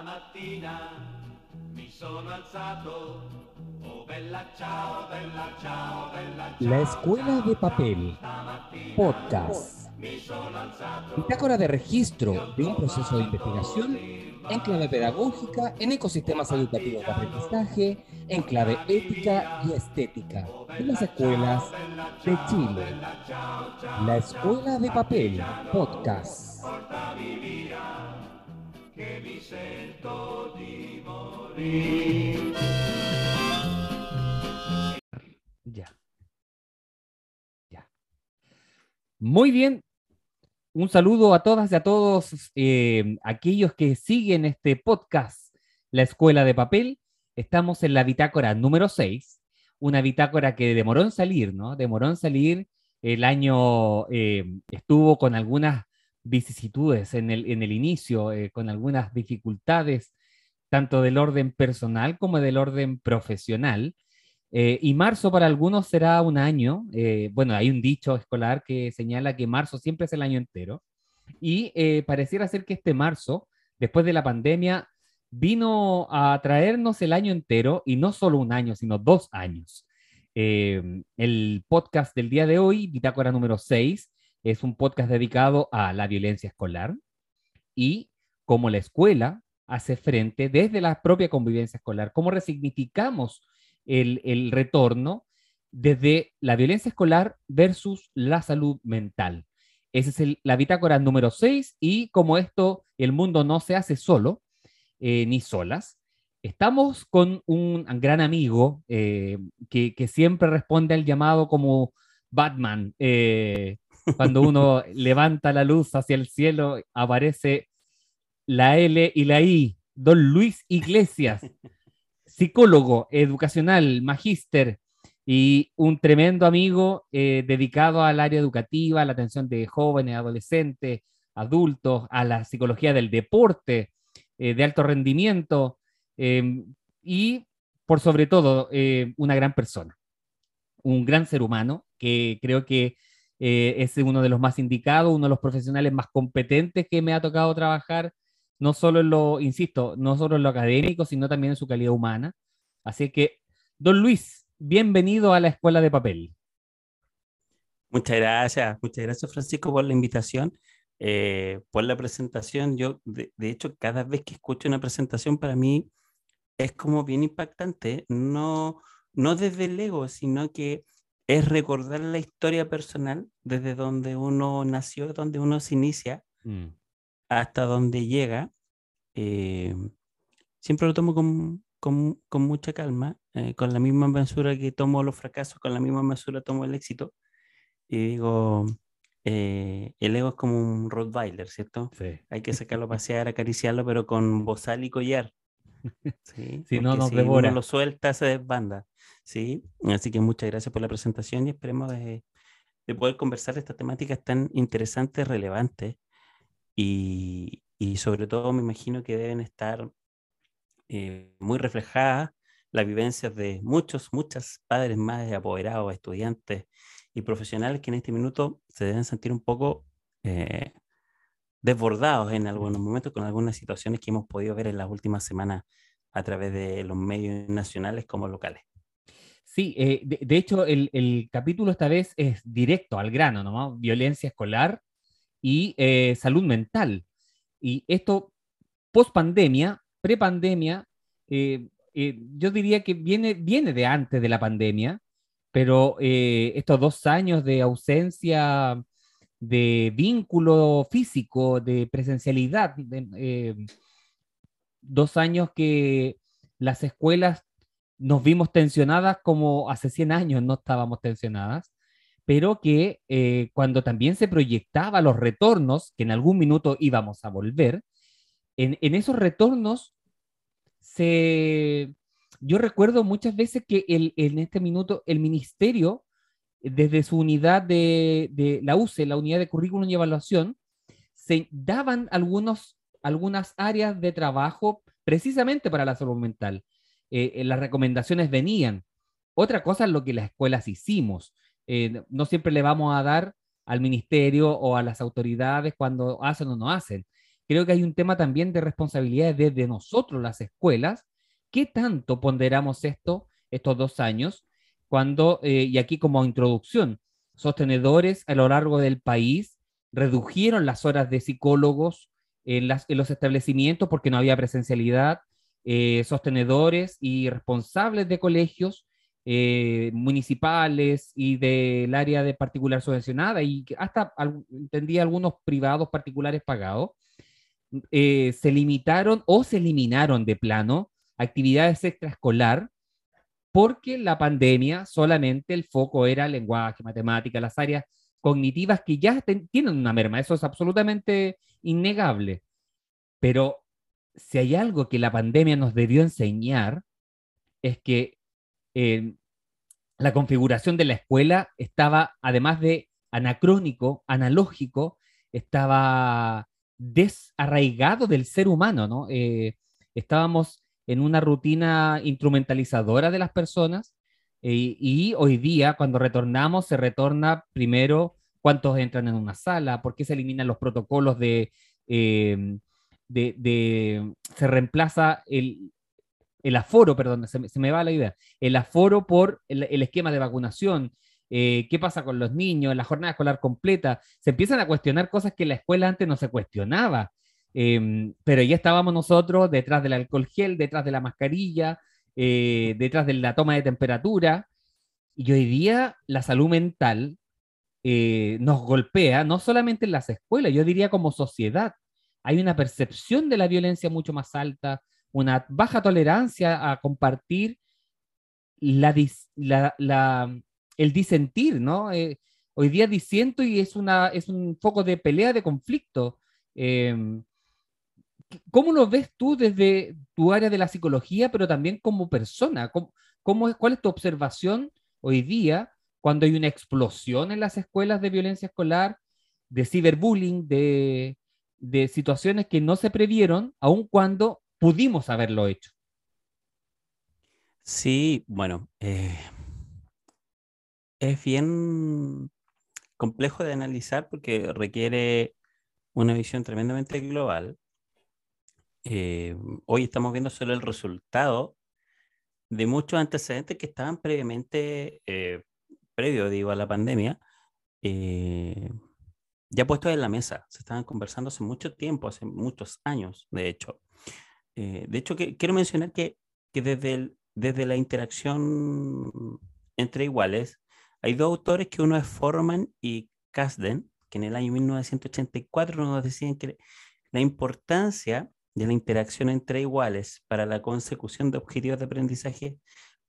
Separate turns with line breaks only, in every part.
Stamattina mi sono alzato, oh bella ciao, bella ciao, bella ciao.
La Escuela de Papel, podcast. Bitácora de registro de un proceso de investigación en clave pedagógica en ecosistemas educativos de aprendizaje, en clave ética y estética de las escuelas de Chile. La Escuela de Papel, podcast.
Che mi sento di.
Ya. Ya. Muy bien. Un saludo a todas y a todos eh, aquellos que siguen este podcast, La Escuela de Papel. Estamos en la bitácora número 6, una bitácora que demoró en salir, ¿no? Demoró en salir. El año eh, estuvo con algunas vicisitudes en el, en el inicio, eh, con algunas dificultades, tanto del orden personal como del orden profesional. Eh, y marzo para algunos será un año. eh, bueno, hay un dicho escolar que señala que marzo siempre es el año entero. Y pareciera ser que este marzo, después de la pandemia, vino a traernos el año entero y no solo un año, sino dos años. El podcast del día de hoy, Bitácora número 6, es un podcast dedicado a la violencia escolar y cómo la escuela hace frente desde la propia convivencia escolar, cómo resignificamos el, el retorno desde la violencia escolar versus la salud mental. Esa es el- la bitácora número 6 y como esto, el mundo no se hace solo eh, ni solas. Estamos con un gran amigo eh, que, que siempre responde al llamado como Batman. eh, cuando uno levanta la luz hacia el cielo, aparece la L y la I. Don Luis Iglesias, psicólogo educacional, magíster y un tremendo amigo eh, dedicado al área educativa, a la atención de jóvenes, adolescentes, adultos, a la psicología del deporte, eh, de alto rendimiento eh, y, por sobre todo, eh, una gran persona, un gran ser humano que creo que eh, es uno de los más indicados, uno de los profesionales más competentes que me ha tocado trabajar, no solo en lo, insisto, no solo lo académico, sino también en su calidad humana. Así que, don Luis, bienvenido a la Escuela de Papel.
Muchas gracias, muchas gracias Francisco por la invitación, eh, por la presentación. Yo, de, de hecho, cada vez que escucho una presentación para mí es como bien impactante, no, no desde el ego, sino que es recordar la historia personal desde donde uno nació, donde uno se inicia,
Mm,
hasta donde llega. eh, siempre lo tomo con, con, con mucha calma, eh, con la misma mesura que tomo los fracasos, con la misma mesura tomo el éxito. Y digo, eh, el ego es como un Rottweiler, ¿cierto?
sí.
Hay que sacarlo a pasear, acariciarlo, pero con bozal y collar. ¿sí?
Si no, nos
si
devora.
uno lo suelta, se desbanda. ¿Sí? Así que muchas gracias por la presentación y esperemos de, de poder conversar de estas temáticas tan interesantes, relevantes y, y sobre todo me imagino que deben estar eh, muy reflejadas las vivencias de muchos, muchas padres, madres, apoderados, estudiantes y profesionales que en este minuto se deben sentir un poco eh, desbordados en algunos momentos con algunas situaciones que hemos podido ver en las últimas semanas a través de los medios nacionales como locales.
Sí, eh, de, hecho, el, el capítulo esta vez es directo al grano, ¿no? Violencia escolar y eh, salud mental. Y esto, post pandemia, pre pandemia, eh, yo diría que viene, viene de antes de la pandemia, pero estos dos años de ausencia de vínculo físico, de presencialidad, dos años que las escuelas nos vimos tensionadas como hace 100 años no estábamos tensionadas, pero que eh, cuando también se proyectaba los retornos, que en algún minuto íbamos a volver, en, en esos retornos se... Yo recuerdo muchas veces que el, en este minuto el ministerio, desde su unidad de, de la UCE, la unidad de currículum y evaluación, se daban algunos, algunas áreas de trabajo precisamente para la salud mental. Eh, eh, las recomendaciones venían. Otra cosa es lo que las escuelas hicimos. Eh, no siempre le vamos a dar al ministerio o a las autoridades cuando hacen o no hacen, creo que hay un tema también de responsabilidad desde nosotros, las escuelas. ¿Qué tanto ponderamos esto estos dos años? Cuando, y aquí como introducción, sostenedores a lo largo del país redujeron las horas de psicólogos en los establecimientos porque no había presencialidad, eh, sostenedores y responsables de colegios eh, municipales y del área de particular subvencionada y hasta entendía algunos privados particulares pagados, eh, se limitaron o se eliminaron de plano actividades extraescolar porque la pandemia solamente el foco era lenguaje, matemática, las áreas cognitivas que ya tienen una merma, eso es absolutamente innegable. Pero si hay algo que la pandemia nos debió enseñar, es que eh, la configuración de la escuela estaba, además de anacrónico, analógico, estaba desarraigado del ser humano, ¿no? Eh, estábamos en una rutina instrumentalizadora de las personas eh, y hoy día, cuando retornamos, se retorna primero cuántos entran en una sala, por qué se eliminan los protocolos de, se reemplaza el, el aforo, perdón, se, me va la idea, el aforo por el, esquema de vacunación, eh, qué pasa con los niños, la jornada escolar completa, se empiezan a cuestionar cosas que la escuela antes no se cuestionaba, em, pero ya estábamos nosotros detrás del alcohol gel, detrás de la mascarilla, eh, detrás de la toma de temperatura, y hoy día la salud mental eh, nos golpea, no solamente en las escuelas, yo diría como sociedad, hay una percepción de la violencia mucho más alta, una baja tolerancia a compartir la, el disentir, ¿no? Eh, hoy día disiento y es, una, es un foco de pelea, de conflicto. Em, ¿Cómo lo ves tú desde tu área de la psicología, pero también como persona? ¿Cómo, cómo, ¿Cuál es tu observación hoy día cuando hay una explosión en las escuelas de violencia escolar, de ciberbullying, de, de situaciones que no se previeron, aun cuando pudimos haberlo hecho.
Sí, bueno, eh, es bien complejo de analizar porque requiere una visión tremendamente global. Eh, hoy estamos viendo solo el resultado de muchos antecedentes que estaban previamente, eh, previo, digo, a la pandemia, ya puestos en la mesa, se estaban conversando hace mucho tiempo, hace muchos años, de hecho. Eh, de hecho, que, quiero mencionar que, que desde, desde la interacción entre iguales, hay dos autores que uno es Forman y Kasden, que en el año 1984 nos decían que la importancia de la interacción entre iguales para la consecución de objetivos de aprendizaje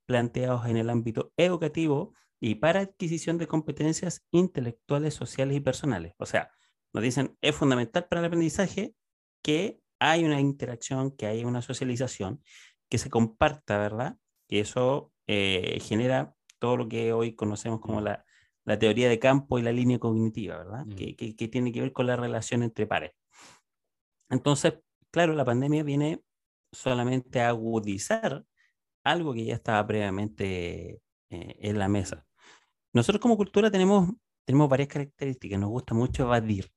planteados en el ámbito educativo y para adquisición de competencias intelectuales, sociales y personales. O sea, nos dicen, es fundamental para el aprendizaje que hay una interacción, que haya una socialización, que se comparta, ¿verdad? Y eso eh, genera todo lo que hoy conocemos como la, la, teoría de campo y la línea cognitiva, ¿verdad? Mm. Que, que, que tiene que ver con la relación entre pares. Entonces, claro, la pandemia viene solamente a agudizar algo que ya estaba previamente eh, en la mesa. Nosotros como cultura tenemos, tenemos varias características. Nos gusta mucho evadir.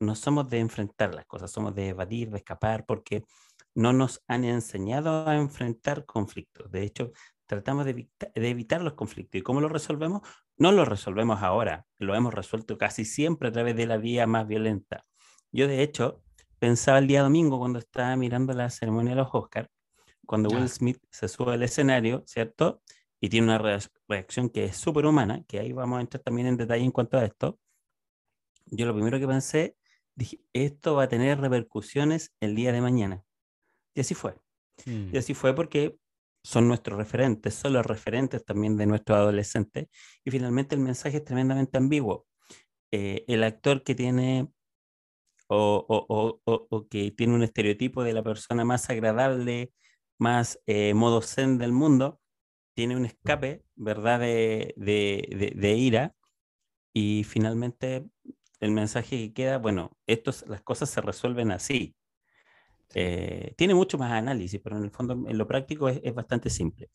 No somos de enfrentar las cosas, somos de evadir, de escapar, porque no nos han enseñado a enfrentar conflictos. De hecho, tratamos de, de evitar los conflictos. ¿Y cómo lo resolvemos? No lo resolvemos ahora, lo hemos resuelto casi siempre a través de la vía más violenta. Yo, de hecho, pensaba el día domingo cuando estaba mirando la ceremonia de los Oscars, cuando Will Smith se sube al escenario, ¿cierto? y tiene una reacción que es súper humana, que ahí vamos a entrar también en detalle en cuanto a esto, yo lo primero que pensé, dije, esto va a tener repercusiones el día de mañana. Y así fue. Mm. Y así fue porque son nuestros referentes, son los referentes también de nuestros adolescentes. Y finalmente el mensaje es tremendamente ambiguo. Eh, el actor que tiene o, o, o, o, que tiene un estereotipo de la persona más agradable, más eh, modo zen del mundo, tiene un escape, ¿verdad?, de, de, de, ira y finalmente el mensaje que queda, bueno, estos, las cosas se resuelven así. Eh, tiene mucho más análisis, pero en el fondo, en lo práctico es, es bastante simple.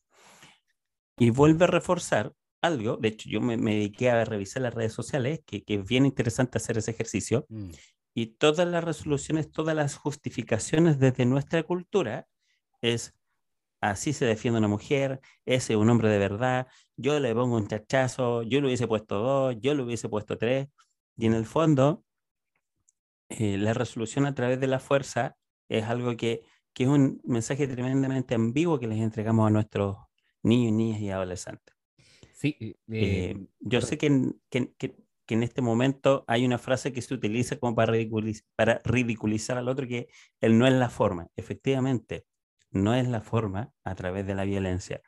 Y vuelve a reforzar algo, de hecho yo me, me, dediqué a revisar las redes sociales, que, que es bien interesante hacer ese ejercicio, mm. y todas las resoluciones, todas las justificaciones desde nuestra cultura es así se defiende una mujer, ese es un hombre de verdad, yo le pongo un chachazo, yo le hubiese puesto dos, yo le hubiese puesto tres, y en el fondo eh, la resolución a través de la fuerza es algo que, que, es un mensaje tremendamente ambiguo que les entregamos a nuestros niños, niñas y adolescentes.
Sí,
Eh,
eh,
yo sé que en, que, que- que en este momento hay una frase que se utiliza como para ridiculiz- para ridiculizar al otro, que él no es la forma. Efectivamente, no es la forma a través de la violencia.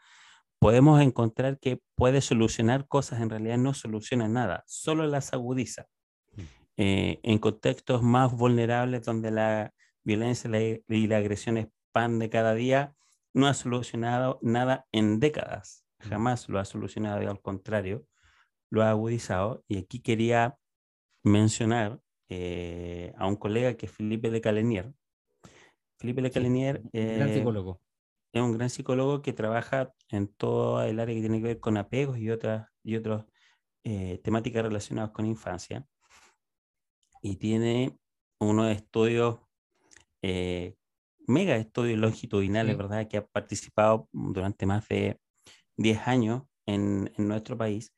Podemos encontrar que puede solucionar cosas, en realidad no soluciona nada, solo las agudiza.
Mm.
Eh, en contextos más vulnerables donde la violencia y la agresión es pan de cada día, no ha solucionado nada en décadas,
Mm.
jamás lo ha solucionado y al contrario, lo ha agudizado. Y aquí quería mencionar eh, a un colega que es Felipe de Calenier. Felipe de
sí, un gran
eh,
psicólogo.
es un gran psicólogo que trabaja en todo el área que tiene que ver con apegos y otras y otras eh, temáticas relacionadas con infancia. Y tiene unos estudios, eh, mega estudios longitudinales,
Sí.
¿verdad? Que ha participado durante más de 10 años en, en nuestro país.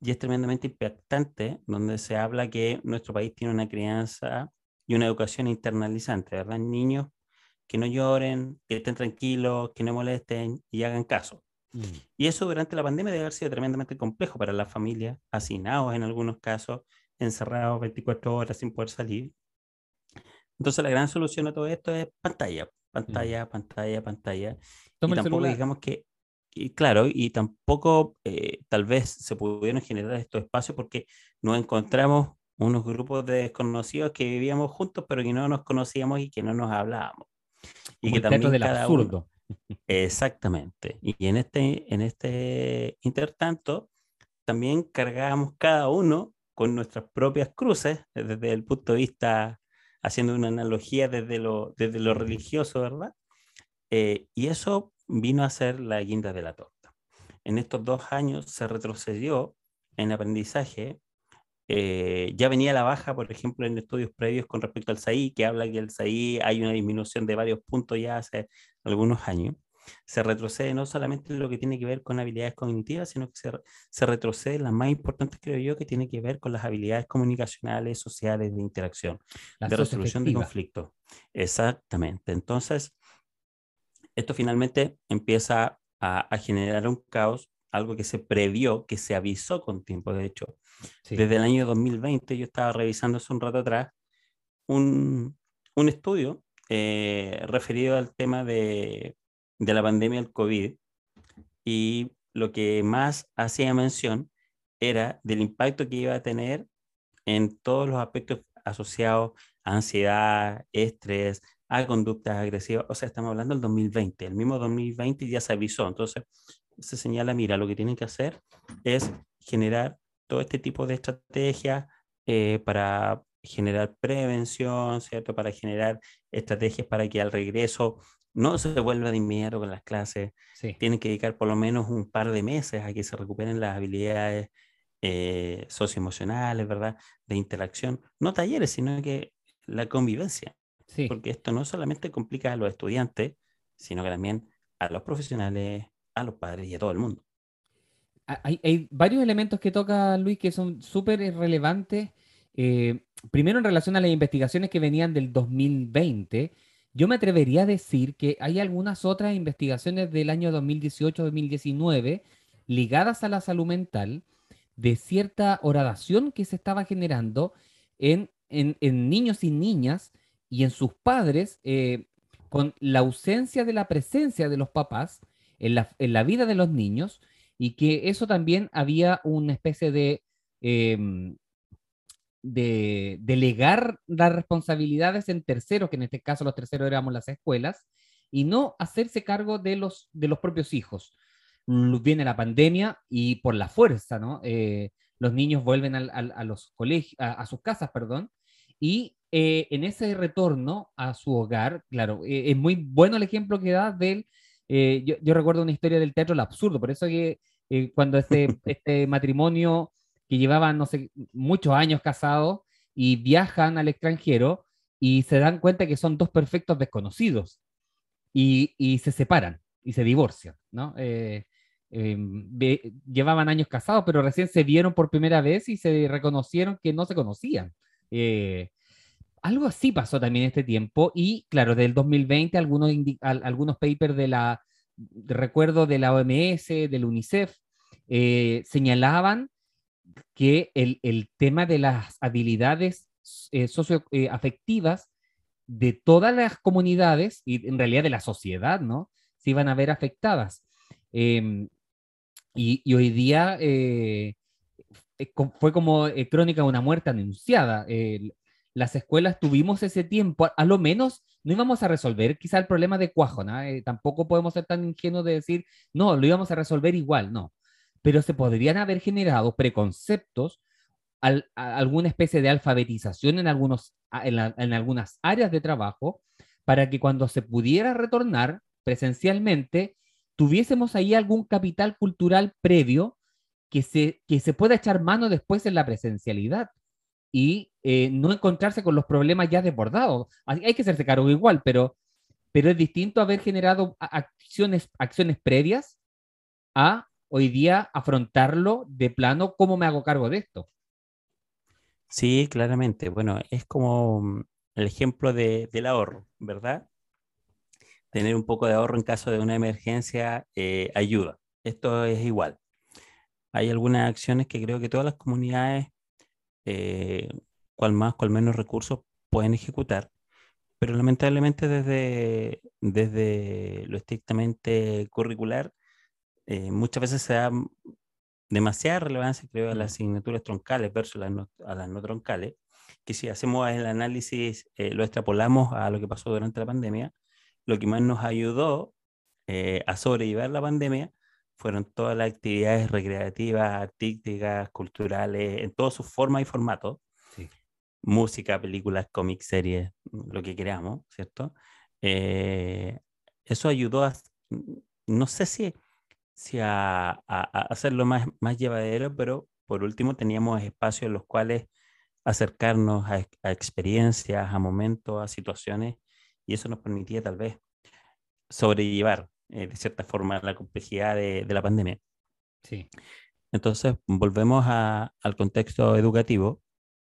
Y es tremendamente impactante, donde se habla que nuestro país tiene una crianza y una educación internalizante, ¿verdad? Niños que no lloren, que estén tranquilos, que no molesten y hagan caso.
Mm,
Y eso durante la pandemia debe haber sido tremendamente complejo para las familias, hacinados en algunos casos, encerrados 24 horas sin poder salir. Entonces la gran solución a todo esto es pantalla, pantalla, pantalla, pantalla.
Toma
y tampoco digamos que, y claro, y tampoco eh, tal vez se pudieron generar estos espacios porque nos encontramos unos grupos de desconocidos que vivíamos juntos, pero que no nos conocíamos y que no nos hablábamos. Y
como
que
el
también
del
cada uno,
absurdo.
Exactamente. Y en este, en este intertanto, también cargábamos cada uno con nuestras propias cruces, desde el punto de vista, haciendo una analogía desde lo, desde lo religioso, ¿verdad? Eh, y eso vino a ser la guinda de la torta. En estos dos años se retrocedió en aprendizaje. Eh, ya venía la baja, por ejemplo, en estudios previos con respecto al SAI, que habla que el SAI hay una disminución de varios puntos ya hace algunos años se retrocede no solamente en lo que tiene que ver con habilidades cognitivas, sino que se, re- se retrocede en las más importantes, creo yo, que tiene que ver con las habilidades comunicacionales, sociales, de interacción,
La
de resolución de conflictos. Exactamente. Entonces, esto finalmente empieza a, a generar un caos, algo que se previó, que se avisó con tiempo, de hecho.
Sí.
Desde el año 2020, yo estaba revisando hace un rato atrás un, un estudio eh, referido al tema de, de la pandemia del COVID y lo que más hacía mención era del impacto que iba a tener en todos los aspectos asociados a ansiedad, estrés, a conductas agresivas. O sea, estamos hablando del 2020. El mismo 2020 ya se avisó. Entonces, se señala, mira, lo que tienen que hacer es generar todo este tipo de estrategias eh, para generar prevención, ¿cierto? Para generar estrategias para que al regreso no se vuelva de inmediato con las clases.
Sí.
Tienen que dedicar por lo menos un par de meses a que se recuperen las habilidades eh, socioemocionales, ¿verdad? De interacción. No talleres, sino que la convivencia.
Sí.
Porque esto no solamente complica a los estudiantes, sino que también a los profesionales, a los padres y a todo el mundo.
Ha- Hay, varios elementos que toca Luis que son súper relevantes. Eh, primero, en relación a las investigaciones que venían del 2020, yo me atrevería a decir que hay algunas otras investigaciones del año 2018-2019 ligadas a la salud mental de cierta horadación que se estaba generando en, en- en niños y niñas y en sus padres eh, con la ausencia de la presencia de los papás en la, en la vida de los niños y que eso también había una especie de, em, de delegar las responsabilidades en terceros, que en este caso los terceros éramos las escuelas, y no hacerse cargo de los, de los propios hijos. Viene la pandemia y por la fuerza, ¿no? Eh, los niños vuelven al- al- a, los colegios, a, a sus casas, perdón, y eh, en ese retorno a su hogar, claro, eh, es muy bueno el ejemplo que da del eh, yo, yo recuerdo una historia del teatro El Absurdo, por eso que eh, cuando este, este matrimonio que llevaban, no sé, muchos años casados, y viajan al extranjero y se dan cuenta que son dos perfectos desconocidos y, y se separan y se divorcian, ¿no? Eh, eh, llevaban años casados, pero recién se vieron por primera vez y se reconocieron que no se conocían. Eh, algo así pasó también este tiempo y claro, del 2020 algunos, algunos papers de la, recuerdo de la OMS, del UNICEF, eh, señalaban que el, el tema de las habilidades eh, socioafectivas de todas las comunidades y en realidad de la sociedad, ¿no? Se iban a ver afectadas. Eh, y, y hoy día eh, eh, fue como eh, crónica de una muerte anunciada. Las escuelas tuvimos ese tiempo, a, lo menos no íbamos a resolver quizá el problema de Cuajona, eh, tampoco podemos ser tan ingenuos de decir, no, lo íbamos a resolver igual, no, pero se podrían haber generado preconceptos, alguna especie de alfabetización en, algunos, en algunas áreas de trabajo, para que cuando se pudiera retornar presencialmente, tuviésemos ahí algún capital cultural previo que se, que se pueda echar mano después en la presencialidad y eh, no encontrarse con los problemas ya desbordados. Hay que hacerse cargo igual, pero, pero es distinto haber generado acciones, acciones previas a hoy día afrontarlo de plano, ¿cómo me hago cargo de esto?
Sí, claramente. Bueno, es como mm, el ejemplo de- del ahorro, ¿verdad? Tener un poco de ahorro en caso de una emergencia eh, ayuda. Esto es igual. Hay algunas acciones que creo que todas las comunidades, eh, cual más, cual menos recursos, pueden ejecutar, pero lamentablemente desde, desde lo estrictamente curricular, eh, muchas veces se da demasiada relevancia, creo, a las asignaturas troncales versus las no, a las no troncales, que si hacemos el análisis, eh, lo extrapolamos a lo que pasó durante la pandemia, lo que más nos ayudó eh, a sobrellevar la pandemia fueron todas las actividades recreativas, artísticas, culturales, en todas sus formas y formatos,
Sí.
música, películas, cómics, series, lo que queramos, ¿cierto? Eh, eso ayudó a, no sé si sí, a, a- a hacerlo más, más llevadero, pero por último teníamos espacios en los cuales acercarnos a, a experiencias, a momentos, a situaciones, y eso nos permitía tal vez sobrellevar eh, de cierta forma la complejidad de, de la pandemia.
Sí.
Entonces, volvemos a- al contexto educativo.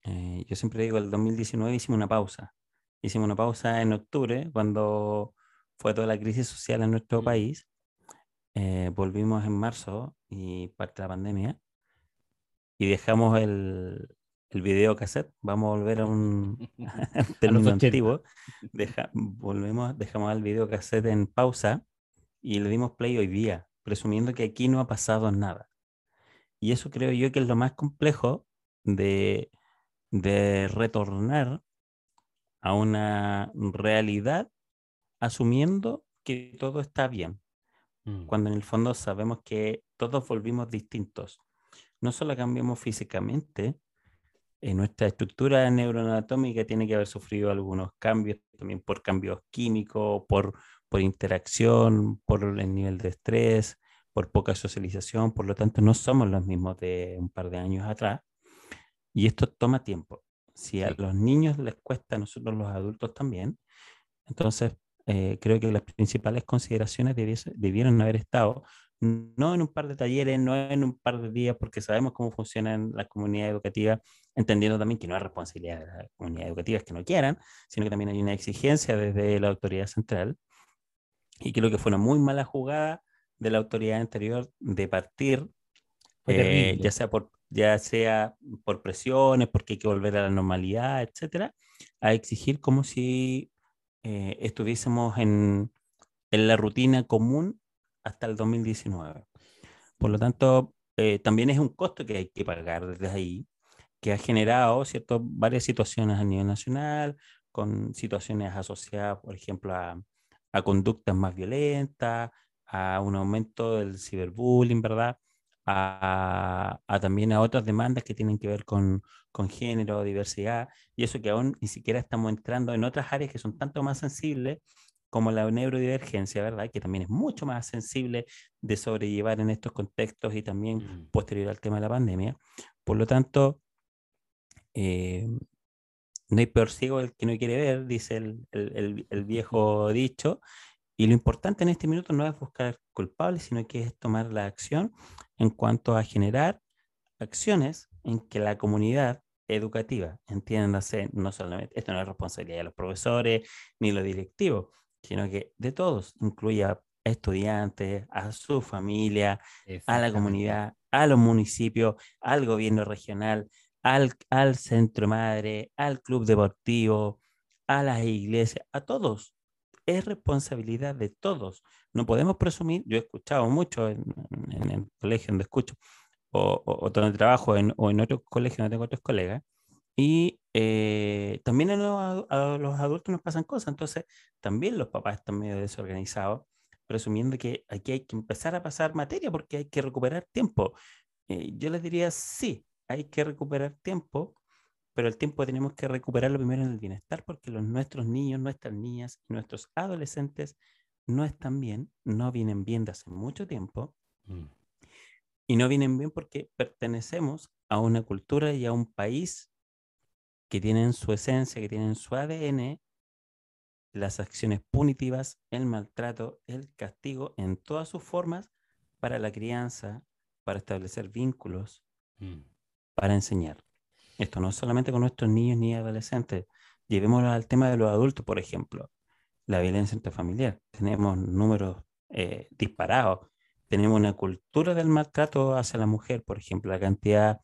Eh, yo siempre digo, el 2019 hicimos una pausa. Hicimos una pausa en octubre, cuando fue toda la crisis social en nuestro
Mm.
país. Eh, volvimos en marzo y parte de la pandemia. Y dejamos el, el video cassette. Vamos a volver a un término
80.
antiguo. Deja- volvemos, dejamos el video cassette en pausa y le dimos play hoy día, presumiendo que aquí no ha pasado nada. Y eso creo yo que es lo más complejo de, de retornar a una realidad asumiendo que todo está bien,
Mm.
cuando en el fondo sabemos que todos volvimos distintos. No solo cambiamos físicamente, en nuestra estructura neuroanatómica tiene que haber sufrido algunos cambios, también por cambios químicos, por, por interacción, por el nivel de estrés, por poca socialización, por lo tanto no somos los mismos de un par de años atrás. Y esto toma tiempo. Si a los niños les cuesta, a nosotros los adultos también. Entonces, eh, creo que las principales consideraciones debieron haber estado no en un par de talleres, no en un par de días, porque sabemos cómo funcionan las comunidades educativas, entendiendo también que no es responsabilidad de las comunidades educativas que no quieran, sino que también hay una exigencia desde la autoridad central. Y creo que fue una muy mala jugada de la autoridad anterior de partir, eh, ya, sea por, ya sea por presiones, porque hay que volver a la normalidad, etcétera, a exigir como si eh, estuviésemos en, en la rutina común hasta el 2019. Por lo tanto, eh, también es un costo que hay que pagar desde ahí, que ha generado ¿cierto? varias situaciones a nivel nacional, con situaciones asociadas, por ejemplo, a, a conductas más violentas, a un aumento del ciberbullying, ¿verdad? A, a también a otras demandas que tienen que ver con, con género, diversidad, y eso que aún ni siquiera estamos entrando en otras áreas que son tanto más sensibles como la neurodivergencia, ¿verdad? Que también es mucho más sensible de sobrellevar en estos contextos y también
Mm.
posterior al tema de la pandemia. Por lo tanto, eh, no hay peor ciego el que no quiere ver, dice el, el- el- el viejo dicho. Y lo importante en este minuto no es buscar culpables, sino que es tomar la acción en cuanto a generar acciones en que la comunidad educativa, entiéndase, no solamente, esto no es responsabilidad de los profesores ni los directivos, sino que de todos, incluye a estudiantes, a su familia, a la comunidad, a los municipios, al gobierno regional, al, al centro madre, al club deportivo, a las iglesias, a todos. Es responsabilidad de todos. No podemos presumir, yo he escuchado mucho en, el colegio donde escucho, o, o, donde trabajo, en, o en otros colegios donde tengo otros colegas, y eh, también a los, adu- a los adultos nos pasan cosas, entonces también los papás están medio desorganizados, presumiendo que aquí hay que empezar a pasar materia porque hay que recuperar tiempo. Eh, yo les diría, sí, hay que recuperar tiempo, pero el tiempo tenemos que recuperarlo primero en el bienestar porque los, nuestros niños, nuestras niñas nuestros adolescentes no están bien, no vienen bien de hace mucho tiempo
Mm.
y no vienen bien porque pertenecemos a una cultura y a un país que tienen su esencia, que tienen su ADN, las acciones punitivas, el maltrato, el castigo en todas sus formas para la crianza, para establecer vínculos,
Mm.
Para enseñar. Esto no solamente con nuestros niños ni adolescentes. Llevémoslo al tema de los adultos, por ejemplo. La violencia intrafamiliar. Tenemos números eh, disparados. Tenemos una cultura del maltrato hacia la mujer, por ejemplo, la cantidad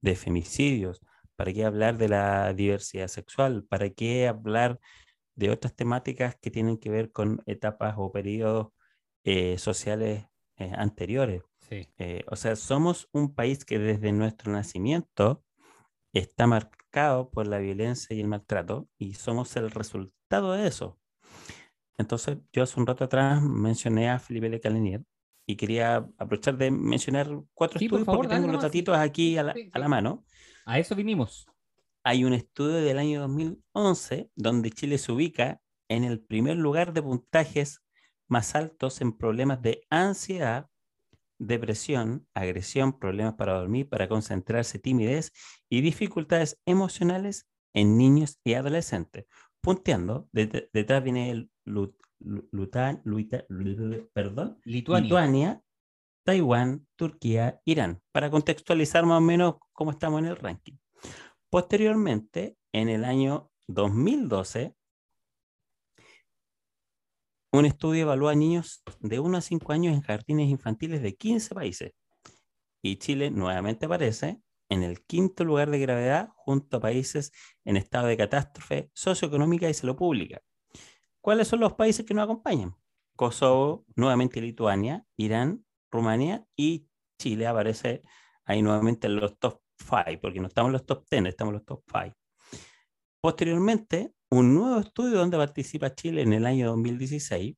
de femicidios. ¿Para qué hablar de la diversidad sexual? ¿Para qué hablar de otras temáticas que tienen que ver con etapas o periodos eh, sociales eh, anteriores?
Sí.
Eh, o sea, somos un país que desde nuestro nacimiento está marcado por la violencia y el maltrato y somos el resultado de eso. Entonces, yo hace un rato atrás mencioné a Felipe Le Calenier y quería aprovechar de mencionar cuatro
Sí, por
estudios
favor,
porque tengo los datitos aquí a la,
Sí,
a la
sí.
mano.
A eso vinimos.
Hay un estudio del año 2011 donde Chile se ubica en el primer lugar de puntajes más altos en problemas de ansiedad, depresión, agresión, problemas para dormir, para concentrarse, timidez y dificultades emocionales en niños y adolescentes. Punteando, de- detrás viene el Lu- Lu- Lutan- Luita- Lu- perdón,
Lituania.
Lituania, Taiwán, Turquía, Irán, para contextualizar más o menos cómo estamos en el ranking. Posteriormente, en el año 2012, un estudio evaluó a niños de 1 a 5 años en jardines infantiles de 15 países. Y Chile nuevamente aparece en el quinto lugar de gravedad junto a países en estado de catástrofe socioeconómica y salud pública. ¿Cuáles son los países que nos acompañan? Kosovo, nuevamente Lituania, Irán, Rumania y Chile aparece ahí nuevamente en los top 5, porque no estamos en los top 10, estamos en los top 5. Posteriormente, un nuevo estudio donde participa Chile en el año 2016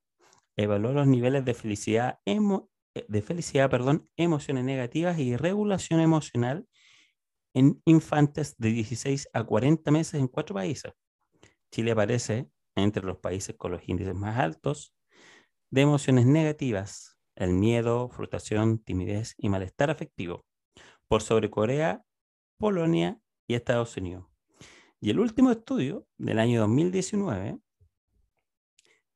evaluó los niveles de felicidad, de felicidad perdón, emociones negativas y regulación emocional en infantes de 16 a 40 meses en cuatro países. Chile aparece entre los países con los índices más altos de emociones negativas, el miedo, frustración, timidez y malestar afectivo, por sobre Corea, Polonia y Estados Unidos. Y el último estudio del año 2019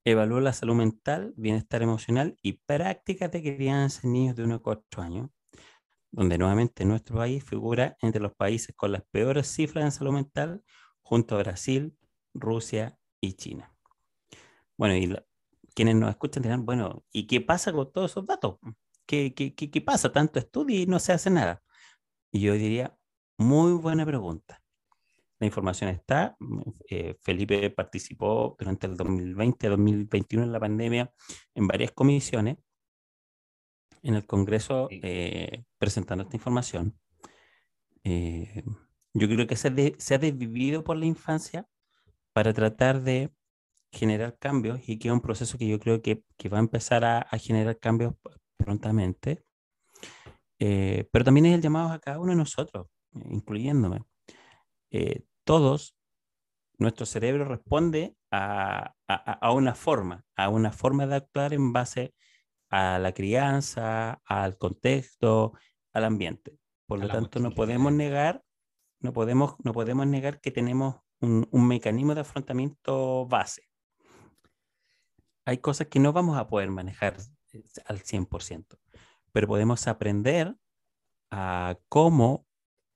evaluó la salud mental, bienestar emocional y prácticas de crianza en niños de 1 a 4 años, donde nuevamente nuestro país figura entre los países con las peores cifras en salud mental, junto a Brasil, Rusia y China. Bueno, y quienes nos escuchan dirán, bueno, ¿y qué pasa con todos esos datos? ¿Qué, qué, qué, qué pasa? Tanto estudio y no se hace nada. Y yo diría, muy buena pregunta. La información está. eh, Felipe participó durante el 2020-2021 en la pandemia en varias comisiones en el Congreso eh, presentando esta información. Eh, yo creo que se, ha de- se ha desvivido por la infancia para tratar de generar cambios y que es un proceso que yo creo que, que va a empezar a, a generar cambios prontamente. Eh, pero también es el llamado a cada uno de nosotros, incluyéndome. Eh, todos, nuestro cerebro responde a, a- a- una forma, a una forma de actuar en base a la crianza, al contexto, al ambiente. Por lo tanto, no podemos negar, no podemos, no podemos negar que tenemos un, un mecanismo de afrontamiento base. Hay cosas que no vamos a poder manejar eh, al 100%, pero podemos aprender a cómo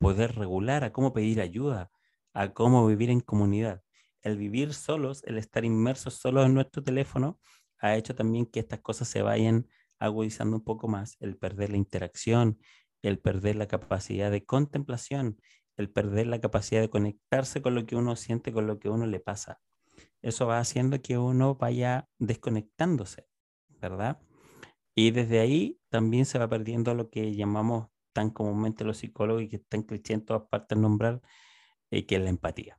poder regular, a cómo pedir ayuda, a cómo vivir en comunidad. El vivir solos, el estar inmersos solos en nuestro teléfono, ha hecho también que estas cosas se vayan agudizando un poco más, el perder la interacción, el perder la capacidad de contemplación, el perder la capacidad de conectarse con lo que uno siente, con lo que uno le pasa. Eso va haciendo que uno vaya desconectándose, ¿verdad? Y desde ahí también se va perdiendo lo que llamamos tan comúnmente los psicólogos y que están creciendo en todas partes nombrar, eh, que es la empatía.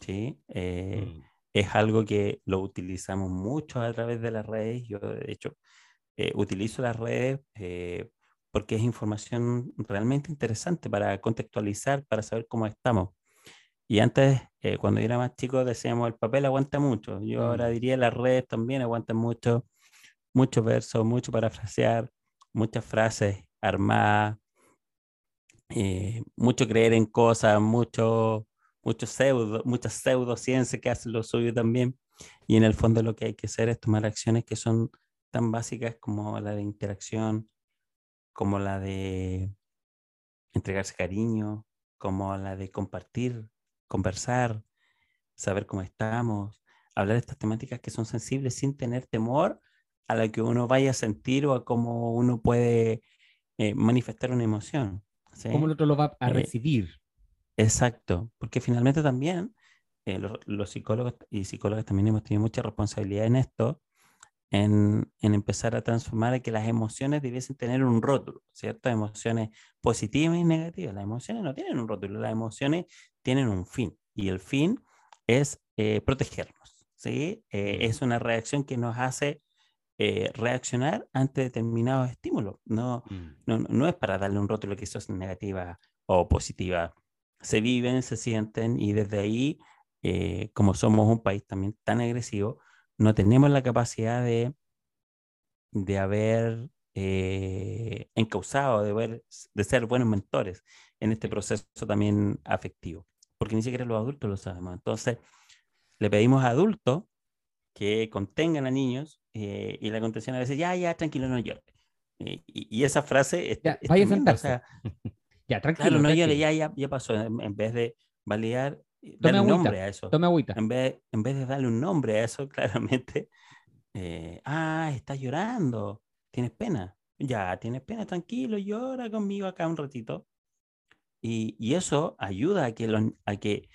¿sí? Eh, mm. Es algo que lo utilizamos mucho a través de las redes. Yo, de hecho, eh, utilizo las redes porque es información realmente interesante para contextualizar, para saber cómo estamos. Y antes, cuando yo era más chico, decíamos el papel aguanta mucho. Yo ahora mm. diría las redes también aguantan mucho, muchos versos, mucho parafrasear, muchas frases armadas, eh, mucho creer en cosas, mucho, mucho muchas pseudociencias que hacen lo suyo también. Y en el fondo lo que hay que hacer es tomar acciones que son tan básicas como la de interacción, como la de entregarse cariño, como la de compartir, conversar, saber cómo estamos, hablar de estas temáticas que son sensibles sin tener temor a lo que uno vaya a sentir o a cómo uno puede eh, manifestar una emoción.
¿Cómo el otro lo va a eh, recibir?
exacto, porque finalmente también eh, los, psicólogos y psicólogas también hemos tenido mucha responsabilidad en esto, en, en, empezar a transformar a que las emociones debiesen tener un rótulo, ¿cierto? Emociones positivas y negativas. Las emociones no tienen un rótulo, las emociones tienen un fin y el fin es eh, protegernos, ¿sí? es una reacción que nos hace eh, reaccionar ante determinados estímulos. No, mm. no, no, es para darle un rótulo que eso es negativa o positiva. Se viven, se sienten y desde ahí, eh, como somos un país también tan agresivo, no tenemos la capacidad de, de haber eh, encausado, de, haber, de ser buenos mentores en este proceso también afectivo, porque ni siquiera los adultos lo sabemos. Entonces, le pedimos a adultos que contengan a niños eh, y la contención a veces, ya, ya, tranquilo, no llore. Eh, y, esa frase...
ya, vaya a sentarse.
ya, tranquilo. no llore, ya, ya, ya pasó. En, vez de validar, eh, darle un nombre a eso.
Tome agüita.
En vez, en vez de darle un nombre a eso, claramente, ah, estás llorando, tienes pena. Ya, tienes pena, tranquilo, llora conmigo acá un ratito. Y, y eso ayuda a que, a que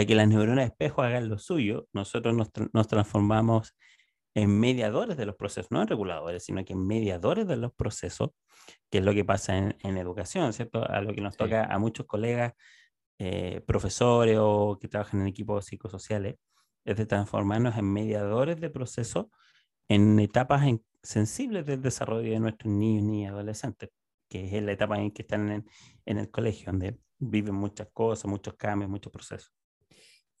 a que las neuronas de espejo hagan lo suyo, nosotros nos, nos, transformamos en mediadores de los procesos, no en reguladores, sino que en mediadores de los procesos, que es lo que pasa en, en educación, ¿cierto? A lo que nos toca a muchos colegas, eh, profesores o que trabajan en equipos psicosociales, es de transformarnos en mediadores de procesos en etapas sensibles del desarrollo de nuestros niños y adolescentes, que es la etapa en que están en, en el colegio, donde viven muchas cosas, muchos cambios, muchos procesos.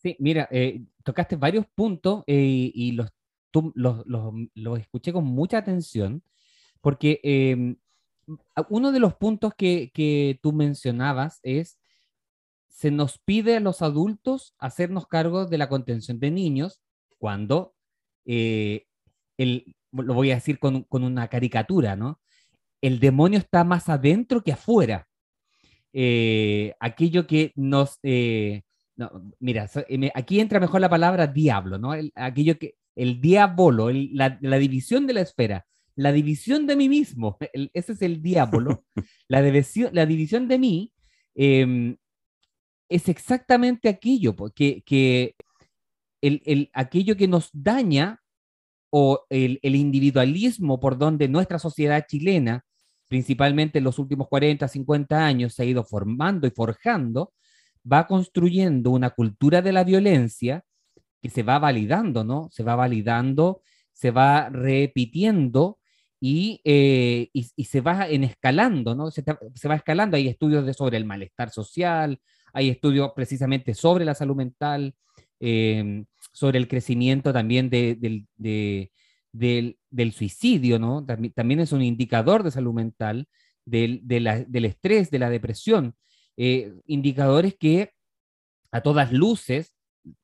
Sí, mira, eh, tocaste varios puntos eh, y los, los, los, escuché con mucha atención, porque em, uno de los puntos que, que, tú mencionabas es, se nos pide a los adultos hacernos cargo de la contención de niños cuando, eh, el, lo voy a decir con, con, una caricatura, ¿no? El demonio está más adentro que afuera. aquello que nos no, mira, aquí entra mejor la palabra diablo, ¿no? El, aquello que, el diablo, la, división de la esfera, la división de mí mismo, ese es el diablo. la, división, la división de mí em, es exactamente aquello, que, que el, aquello que nos daña o el, el, individualismo por donde nuestra sociedad chilena, principalmente en los últimos 40, 50 años, se ha ido formando y forjando, va construyendo una cultura de la violencia que se va validando, ¿no? Se va validando, se va repitiendo y, eh, y, se va en escalando, ¿no? Se, va escalando. Hay estudios de, sobre el malestar social, hay estudios precisamente sobre la salud mental, em, sobre el crecimiento también de, del, del, suicidio, ¿no? También, es un indicador de salud mental, del, del estrés, de la depresión. Eh, indicadores que a todas luces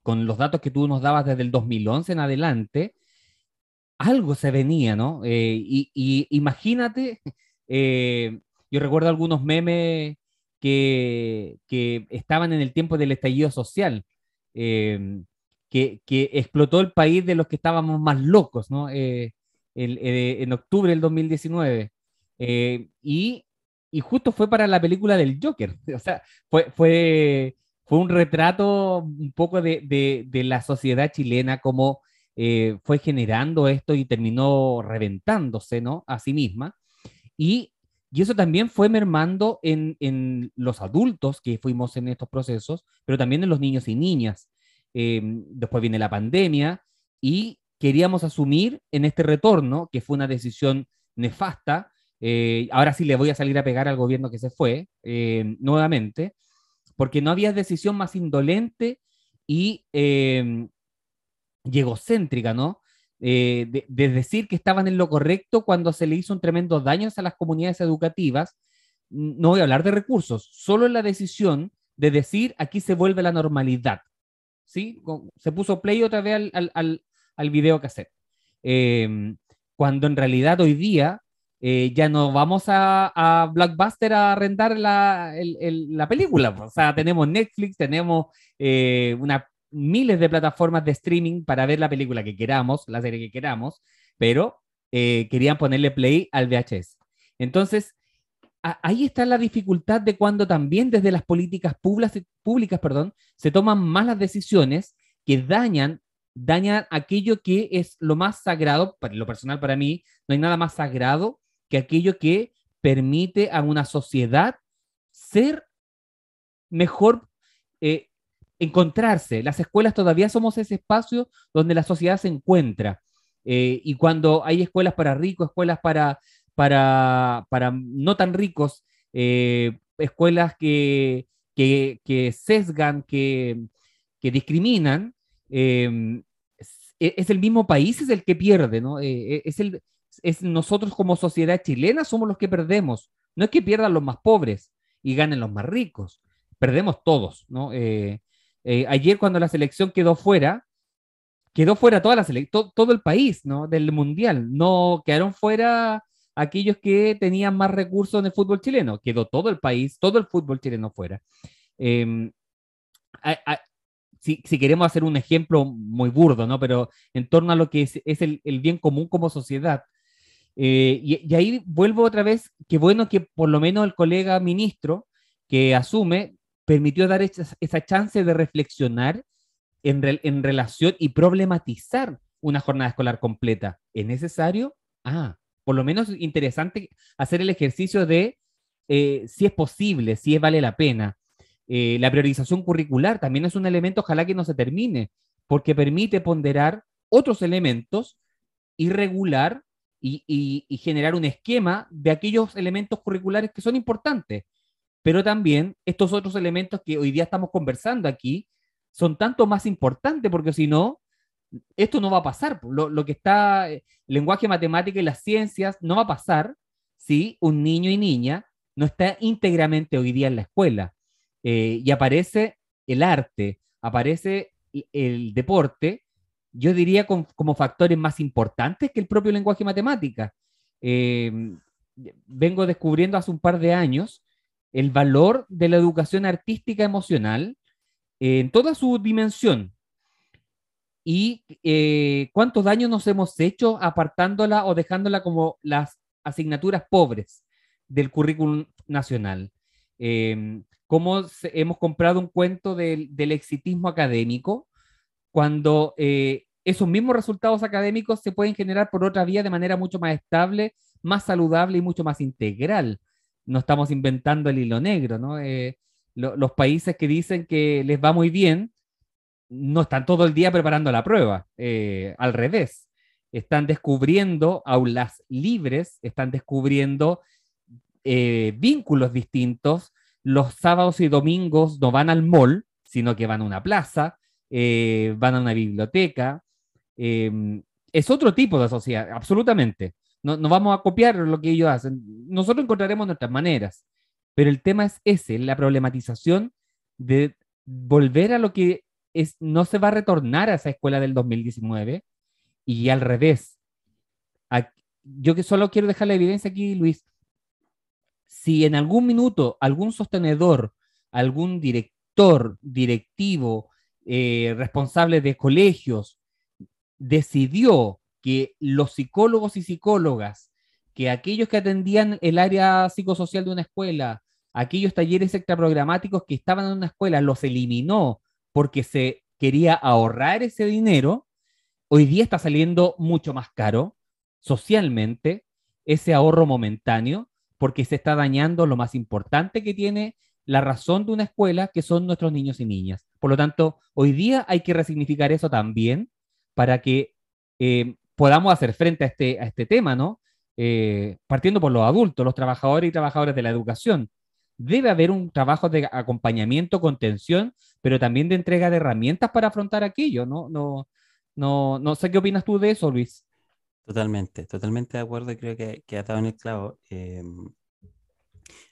con los datos que tú nos dabas desde el 2011 en adelante, algo se venía, ¿no? Eh, y, imagínate, eh, yo recuerdo algunos memes que, que, estaban en el tiempo del estallido social, eh, que, que, explotó el país de los que estábamos más locos, ¿no? en octubre del 2019. y, y, justo fue para la película del Joker, o sea, fue, fue, fue un retrato un poco de, de, la sociedad chilena como eh, fue generando esto y terminó reventándose, ¿no? A sí misma. Y, y eso también fue mermando en, en, los adultos que fuimos en estos procesos, pero también en los niños y niñas. Eh, después viene la pandemia y queríamos asumir en este retorno, que fue una decisión nefasta, eh, ahora sí le voy a salir a pegar al gobierno que se fue nuevamente, porque no había decisión más indolente y y egocéntrica, ¿no? Eh, de, decir que estaban en lo correcto cuando se le hizo un tremendo daño a las comunidades educativas. No voy a hablar de recursos, solo la decisión de decir aquí se vuelve la normalidad. ¿Sí? Se puso play otra vez al, al, al video cassette. Eh, cuando en realidad hoy día eh, ya no vamos a, a, Blockbuster a arrendar la, la, película. O sea, tenemos Netflix, tenemos una miles de plataformas de streaming para ver la película que queramos, la serie que queramos, pero eh, querían ponerle play al VHS. Entonces, ahí está la dificultad de cuando también desde las políticas públicas, públicas perdón, se toman malas decisiones que dañan, dañan aquello que es lo más sagrado, para lo personal para mí, no hay nada más sagrado que aquello que permite a una sociedad ser mejor eh, encontrarse. Las escuelas todavía somos ese espacio donde la sociedad se encuentra. Eh, y cuando hay escuelas para ricos, escuelas para, para, para no tan ricos, eh, escuelas que, que, sesgan, que, que discriminan, es, el mismo país es el que pierde, ¿no? es, el, es nosotros como sociedad chilena somos los que perdemos. No es que pierdan los más pobres y ganen los más ricos, perdemos todos, ¿no? Eh, ayer cuando la selección quedó fuera, quedó fuera toda la todo el país, ¿no? Del mundial. No quedaron fuera aquellos que tenían más recursos en el fútbol chileno. Quedó todo el país, todo el fútbol chileno fuera. Em, si, queremos hacer un ejemplo muy burdo, ¿no? Pero en torno a lo que es, el, bien común como sociedad. Eh, y, y, ahí vuelvo otra vez, que bueno que por lo menos el colega ministro que asume permitió dar esa, chance de reflexionar en, en relación y problematizar una jornada escolar completa. ¿Es necesario? Ah, por lo menos interesante hacer el ejercicio de eh, si es posible, si es vale la pena. Eh, la priorización curricular también es un elemento, ojalá que no se termine, porque permite ponderar otros elementos y regular y, y, generar un esquema de aquellos elementos curriculares que son importantes pero también estos otros elementos que hoy día estamos conversando aquí son tanto más importantes porque si no, esto no va a pasar. Lo, que está, el lenguaje matemático y las ciencias no va a pasar si un niño y niña no está íntegramente hoy día en la escuela. Eh, y aparece el arte, aparece el deporte, yo diría como factores más importantes que el propio lenguaje matemática. Eh, vengo descubriendo hace un par de años el valor de la educación artística emocional en toda su dimensión y eh, cuántos daños nos hemos hecho apartándola o dejándola como las asignaturas pobres del currículum nacional. Eh, cómo hemos comprado un cuento del, exitismo académico cuando eh, esos mismos resultados académicos se pueden generar por otra vía de manera mucho más estable, más saludable y mucho más integral no estamos inventando el hilo negro, ¿no? Eh, los países que dicen que les va muy bien no están todo el día preparando la prueba, eh, al revés, están descubriendo aulas libres, están descubriendo eh, vínculos distintos. Los sábados y domingos no van al mall, sino que van a una plaza, van a una biblioteca. Es otro tipo de sociedad, absolutamente. No, vamos a copiar lo que ellos hacen. Nosotros encontraremos nuestras maneras. Pero el tema es ese, la problematización de volver a lo que es, no se va a retornar a esa escuela del 2019 y al revés. yo que solo quiero dejar la evidencia aquí, Luis. Si en algún minuto algún sostenedor, algún director, directivo, eh, responsable de colegios, decidió que los psicólogos y psicólogas, que aquellos que atendían el área psicosocial de una escuela, aquellos talleres extraprogramáticos que estaban en una escuela, los eliminó porque se quería ahorrar ese dinero, hoy día está saliendo mucho más caro socialmente ese ahorro momentáneo porque se está dañando lo más importante que tiene la razón de una escuela, que son nuestros niños y niñas. Por lo tanto, hoy día hay que resignificar eso también para que eh, podamos hacer frente a este, a este tema, ¿no? Eh, partiendo por los adultos, los trabajadores y trabajadoras de la educación. Debe haber un trabajo de acompañamiento, contención, pero también de entrega de herramientas para afrontar aquello, ¿no? No, no, no sé qué opinas tú de eso, Luis.
Totalmente, totalmente de acuerdo y creo que, ha dado en el clavo. Eh,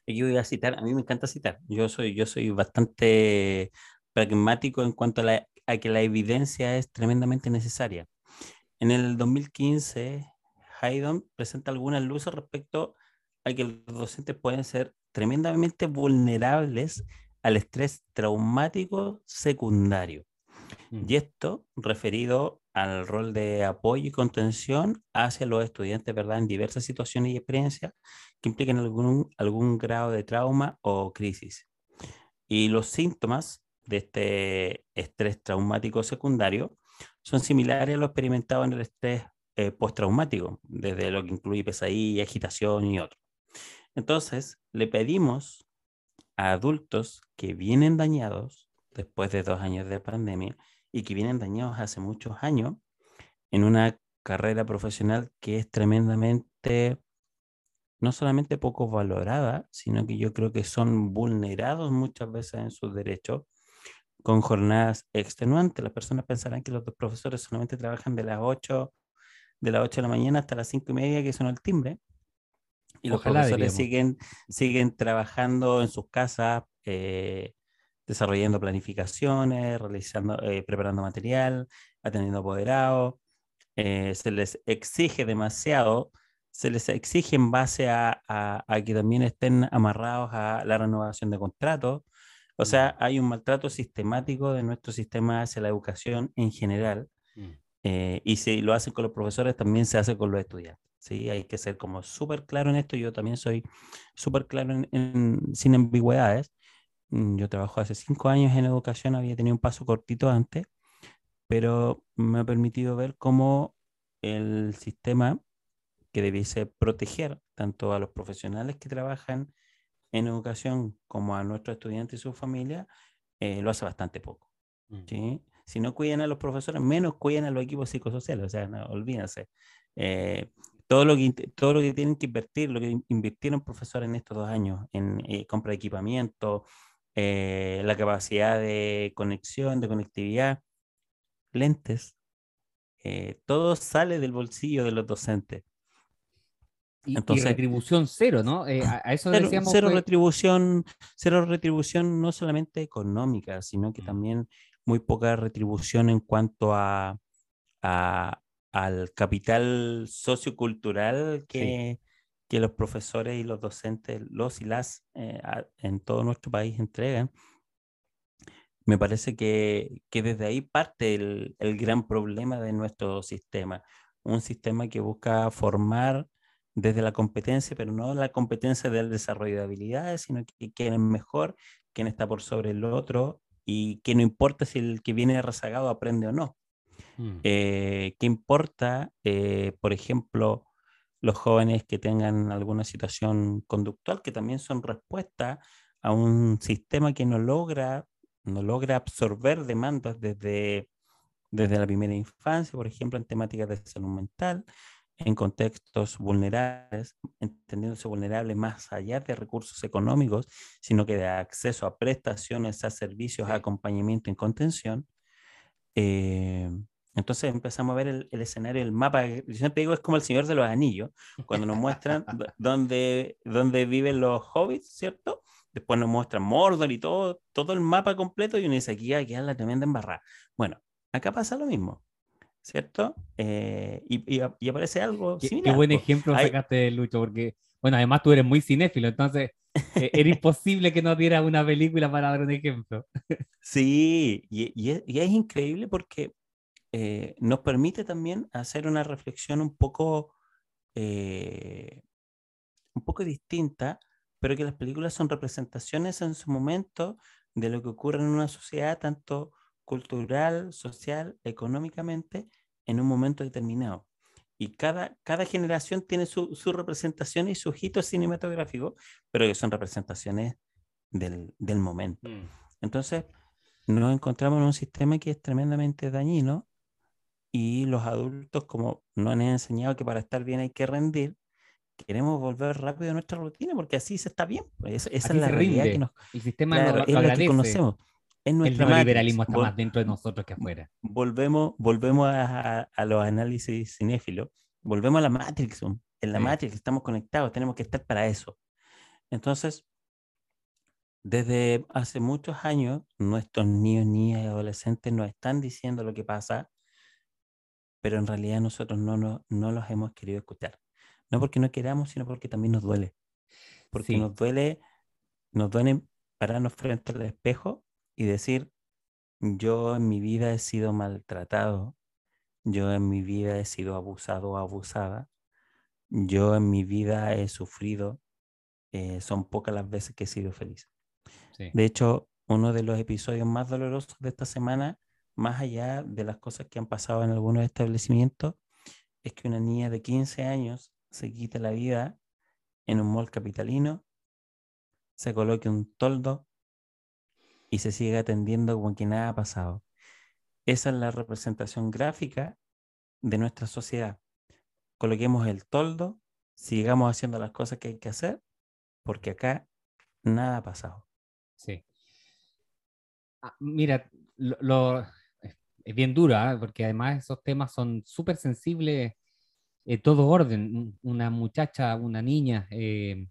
yo voy a citar, a mí me encanta citar, yo soy, yo soy bastante pragmático en cuanto a, a que la evidencia es tremendamente necesaria. En el 2015, Haydon presenta algunas luces respecto a que los docentes pueden ser tremendamente vulnerables al estrés traumático secundario. Mm. Y esto referido al rol de apoyo y contención hacia los estudiantes, ¿verdad? En diversas situaciones y experiencias que impliquen algún, algún grado de trauma o crisis. Y los síntomas de este estrés traumático secundario son similares a lo experimentado en el estrés eh, postraumático, desde lo que incluye pesadilla, agitación y otros. Entonces, le pedimos a adultos que vienen dañados después de dos años de pandemia y que vienen dañados hace muchos años en una carrera profesional que es tremendamente, no solamente poco valorada, sino que yo creo que son vulnerados muchas veces en sus derechos con jornadas extenuantes. Las personas pensarán que los dos profesores solamente trabajan de las 8 de las 8 de la mañana hasta las 5 y media que son el timbre. Y los profesores siguen, siguen trabajando en sus casas, eh, desarrollando planificaciones, realizando, eh, preparando material, atendiendo apoderados. Eh, se les exige demasiado, se les exige en base a, que también estén amarrados a la renovación de contratos. O mm. sea, hay un maltrato sistemático de nuestro sistema hacia la educación en general. Mm. Eh, y si lo hacen con los profesores, también se hace con los estudiantes. ¿sí? Hay que ser como súper claro en esto. Yo también soy súper claro en, sin ambigüedades. Mm, yo trabajo hace cinco años en educación, había tenido un paso cortito antes, pero me ha permitido ver cómo el sistema que debiese proteger tanto a los profesionales que trabajan en educación como a nuestros estudiantes y su familia, eh, lo hace bastante poco. Mm. ¿sí? Si no cuidan a los profesores, menos cuidan a los equipos psicosociales, o sea, no, olvídense. Eh, todo lo, que, todo lo que tienen que invertir, lo que invirtieron profesores en estos dos años, en eh, compra de equipamiento, eh, la capacidad de conexión, de conectividad, lentes, eh, todo sale del bolsillo de los docentes.
Y, Entonces, retribución cero, ¿no? Eh, a, eso
cero,
decíamos.
Cero retribución, cero retribución no solamente económica, sino que mm. también muy poca retribución en cuanto a, al capital sociocultural que, que los profesores y los docentes, los y las eh, en todo nuestro país entregan, me parece que, que desde ahí parte el, el, gran problema de nuestro sistema. Un sistema que busca formar desde la competencia, pero no la competencia del desarrollo de habilidades, sino que quién es mejor, quién está por sobre el otro y que no importa si el que viene rezagado aprende o no. Mm. Eh, ¿Qué importa, eh, por ejemplo, los jóvenes que tengan alguna situación conductual, que también son respuesta a un sistema que no logra, no logra absorber demandas desde, desde la primera infancia, por ejemplo, en temáticas de salud mental, en contextos vulnerables, entendiéndose vulnerables más allá de recursos económicos, sino que de acceso a prestaciones, a servicios, a acompañamiento en contención. Eh, entonces empezamos a ver el, escenario, el mapa. Yo siempre digo, es como el Señor de los Anillos, cuando nos muestran dónde, dónde viven los hobbits, ¿cierto? después nos muestran Mordor y todo, todo el mapa completo y uno dice, aquí hay que la tremenda embarrada. Bueno, acá pasa lo mismo, ¿cierto? Eh, y, y, aparece algo
qué, Qué buen ejemplo sacaste, Lucho, porque, bueno, además tú eres muy cinéfilo, entonces eh, era imposible que no diera una película para dar un ejemplo.
sí, y, y, es, y es, increíble porque eh, nos permite también hacer una reflexión un poco, un poco distinta pero que las películas son representaciones en su momento de lo que ocurre en una sociedad, tanto cultural, social, económicamente, en un momento determinado. Y cada, cada generación tiene su, su representación y su hito cinematográfico, pero que son representaciones del, del momento. Mm. Entonces, nos encontramos en un sistema que es tremendamente dañino y los adultos, como nos han enseñado que para estar bien hay que rendir, queremos volver rápido a nuestra rutina porque así se está bien. Pues, esa, es la realidad que nos.
El sistema lo, es que conocemos. Es nuestra el liberalismo está más dentro de nosotros que afuera.
Volvemos, volvemos a, a, los análisis cinéfilos. Volvemos a la Matrix. En la Matrix estamos conectados, tenemos que estar para eso. Entonces, desde hace muchos años, nuestros niños, niñas y adolescentes nos están diciendo lo que pasa, pero en realidad nosotros no, no, no los hemos querido escuchar. No porque no queramos, sino porque también nos duele. Porque nos duele, nos duele pararnos frente al espejo y decir, yo en mi vida he sido maltratado, yo en mi vida he sido abusado o abusada, yo en mi vida he sufrido, eh, son pocas las veces que he sido feliz. De hecho, uno de los episodios más dolorosos de esta semana, más allá de las cosas que han pasado en algunos establecimientos, es que una niña de 15 años se quite la vida en un mall capitalino, se coloque un toldo y se siga atendiendo como que nada ha pasado. Esa es la representación gráfica de nuestra sociedad. Coloquemos el toldo, sigamos haciendo las cosas que hay que hacer, porque acá nada ha pasado.
Sí. Ah, mira, lo, es bien dura, ¿eh? porque además esos temas son súper sensibles eh, todo orden, una muchacha, una niña. Eh,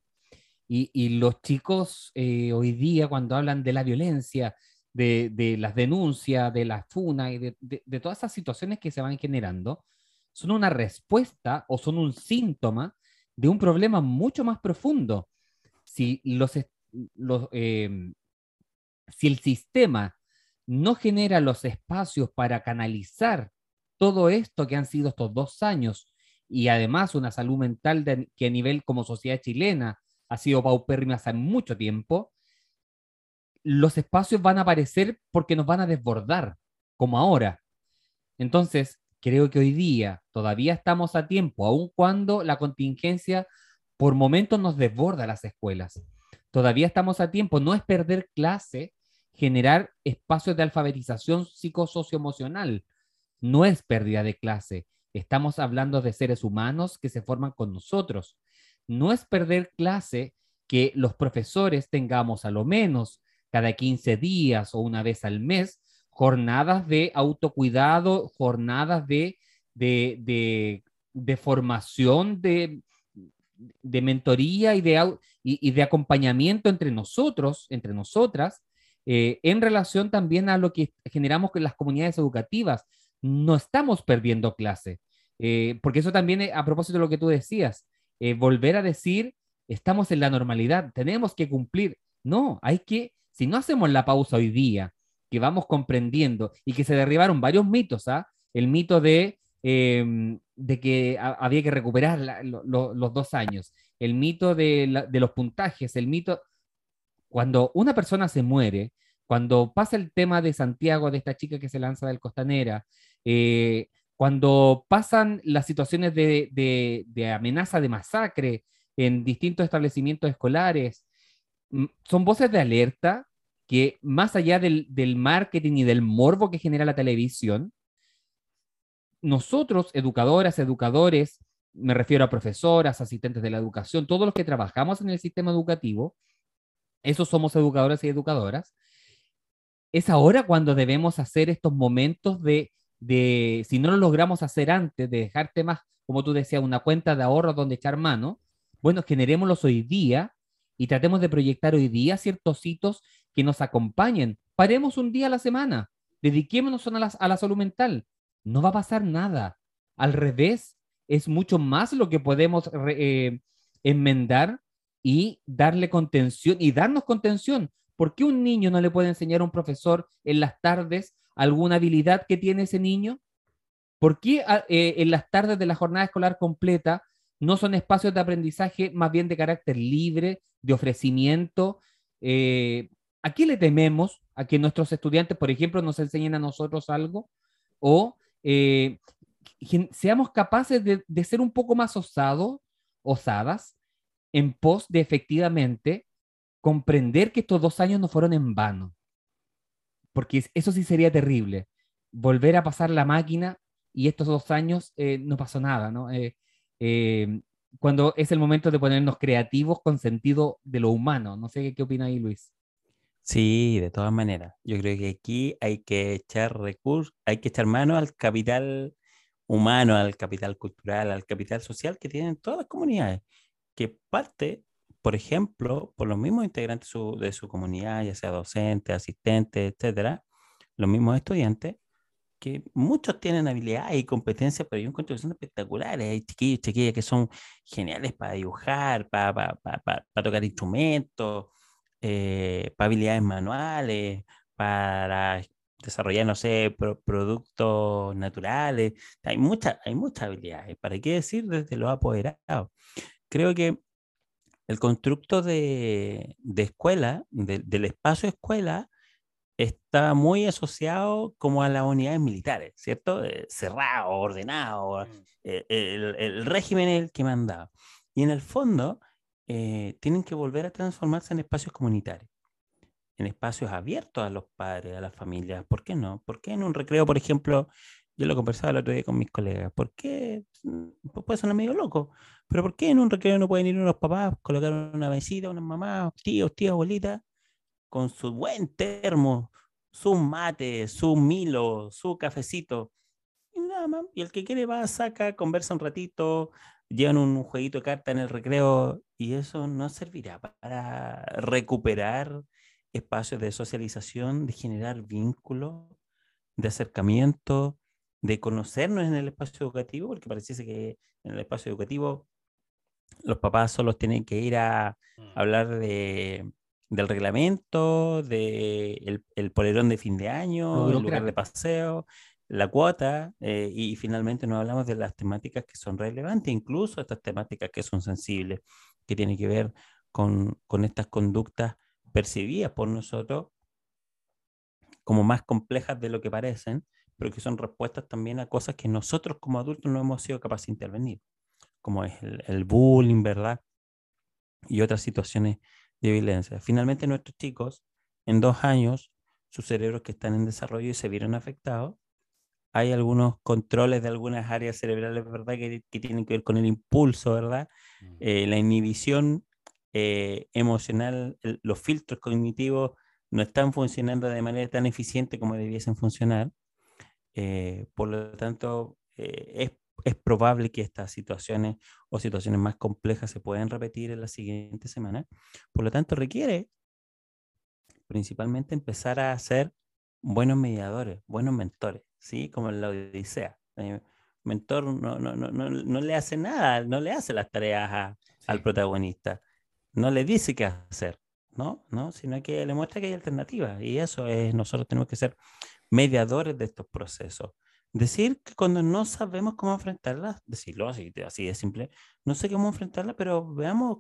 y, los chicos eh, hoy día cuando hablan de la violencia, de, las denuncias, de la funa y de, todas esas situaciones que se van generando, son una respuesta o son un síntoma de un problema mucho más profundo. Si, los, si el sistema no genera los espacios para canalizar todo esto que han sido estos dos años y además una salud mental que a nivel como sociedad chilena ha sido paupérrima hace mucho tiempo, los espacios van a aparecer porque nos van a desbordar, como ahora. Entonces, creo que hoy día todavía estamos a tiempo, aun cuando la contingencia por momentos nos desborda las escuelas. Todavía estamos a tiempo, no es perder clase, generar espacios de alfabetización psicosocioemocional, no es pérdida de clase, Estamos hablando de seres humanos que se forman con nosotros. No es perder clase que los profesores tengamos a lo menos cada 15 días o una vez al mes jornadas de autocuidado, jornadas de, de, formación, de, de mentoría y de, de acompañamiento entre nosotros, entre nosotras, eh, en relación también a lo que generamos con las comunidades educativas, no estamos perdiendo clase. Eh, porque eso también, eh, a propósito de lo que tú decías, eh, volver a decir, estamos en la normalidad, tenemos que cumplir. No, hay que, si no hacemos la pausa hoy día, que vamos comprendiendo y que se derribaron varios mitos, ¿ah? El mito de, em, de que había que recuperar los dos años, el mito de, los puntajes, el mito, cuando una persona se muere, cuando pasa el tema de Santiago, de esta chica que se lanza del Costanera, eh, cuando pasan las situaciones de, amenaza de masacre en distintos establecimientos escolares, son voces de alerta que más allá del, del marketing y del morbo que genera la televisión, nosotros, educadoras, educadores, me refiero a profesoras, asistentes de la educación, todos los que trabajamos en el sistema educativo, esos somos educadores y educadoras, es ahora cuando debemos hacer estos momentos de, si no lo logramos hacer antes, de dejar temas, como tú decías, una cuenta de ahorro donde echar mano, bueno, generémoslos hoy día y tratemos de proyectar hoy día ciertos hitos que nos acompañen. Paremos un día a la semana, dediquémonos a la, a la salud mental. No va a pasar nada. Al revés, es mucho más lo que podemos eh, enmendar y darle contención y darnos contención. ¿Por qué un niño no le puede enseñar a un profesor en las tardes alguna habilidad que tiene ese niño? ¿Por qué ah, eh, en las tardes de la jornada escolar completa no son espacios de aprendizaje más bien de carácter libre, de ofrecimiento? Eh, ¿A qué le tememos? ¿A que nuestros estudiantes, por ejemplo, nos enseñen a nosotros algo? ¿O eh, seamos capaces de, de, ser un poco más osados, osadas, en pos de efectivamente comprender que estos dos años no fueron en vano? Porque eso sí sería terrible. Volver a pasar la máquina y estos dos años eh, no pasó nada, ¿no? Eh, eh, cuando es el momento de ponernos creativos con sentido de lo humano. No sé qué opina ahí, Luis.
Sí, de todas maneras. Yo creo que aquí hay que echar recursos, hay que echar mano al capital humano, al capital cultural, al capital social que tienen todas las comunidades, que parte, por ejemplo, por los mismos integrantes de su comunidad, ya sea docentes, asistentes, etcétera, los mismos estudiantes, que muchos tienen habilidades y competencias, pero yo encuentro que son espectaculares. Hay chiquillos, chiquillas que son geniales para dibujar, para, para, para, tocar instrumentos, eh, para habilidades manuales, para desarrollar, no sé, productos naturales. Hay muchas hay muchas habilidades. ¿Para qué decir desde los apoderados? Creo que el constructo de, de escuela, del espacio escuela, está muy asociado como a las unidades militares, ¿cierto? Eh, cerrado, ordenado, mm. eh, el, régimen es el que manda. Y en el fondo eh, tienen que volver a transformarse en espacios comunitarios, en espacios abiertos a los padres, a las familias. ¿Por qué no? ¿Por qué en un recreo, por ejemplo, yo lo conversaba el otro día con mis colegas, ¿por qué? Pues puede sonar medio loco, pero ¿por qué en un recreo no pueden ir unos papás, colocar una mesita, unas mamás, tíos, tías, abuelitas? con su buen termo, su mate, su milo, su cafecito. Y nada más. Y el que quiere va, saca, conversa un ratito, llevan un jueguito de carta en el recreo y eso no servirá para recuperar espacios de socialización, de generar vínculos, de acercamiento, de conocernos en el espacio educativo, porque pareciese que en el espacio educativo los papás solo tienen que ir a mm. hablar de del reglamento, del el polerón de fin de año, el lugar de paseo, la cuota, eh, y finalmente no hablamos de las temáticas que son relevantes, incluso estas temáticas que son sensibles, que tienen que ver con, con estas conductas percibidas por nosotros como más complejas de lo que parecen, pero que son respuestas también a cosas que nosotros como adultos no hemos sido capaces de intervenir, como es el, el bullying, ¿verdad? Y otras situaciones de violencia. Finalmente, nuestros chicos, en dos años, sus cerebros que están en desarrollo y se vieron afectados, hay algunos controles de algunas áreas cerebrales, ¿verdad?, que, tienen que ver con el impulso, ¿verdad? Eh, la inhibición eh, emocional, los filtros cognitivos no están funcionando de manera tan eficiente como debiesen funcionar. Eh, por lo tanto, es es probable que estas situaciones o situaciones más complejas se puedan repetir en la siguiente semana. Por lo tanto, requiere principalmente empezar a ser buenos mediadores, buenos mentores, ¿sí? Como en la Odisea. El eh, mentor no, no, no, no, le hace nada, no le hace las tareas al protagonista, no le dice qué hacer, ¿no? ¿no? Sino que le muestra que hay alternativas y eso es, nosotros tenemos que ser mediadores de estos procesos. Decir que cuando no sabemos cómo enfrentarla, decirlo así, así de simple, no sé cómo enfrentarla, pero veamos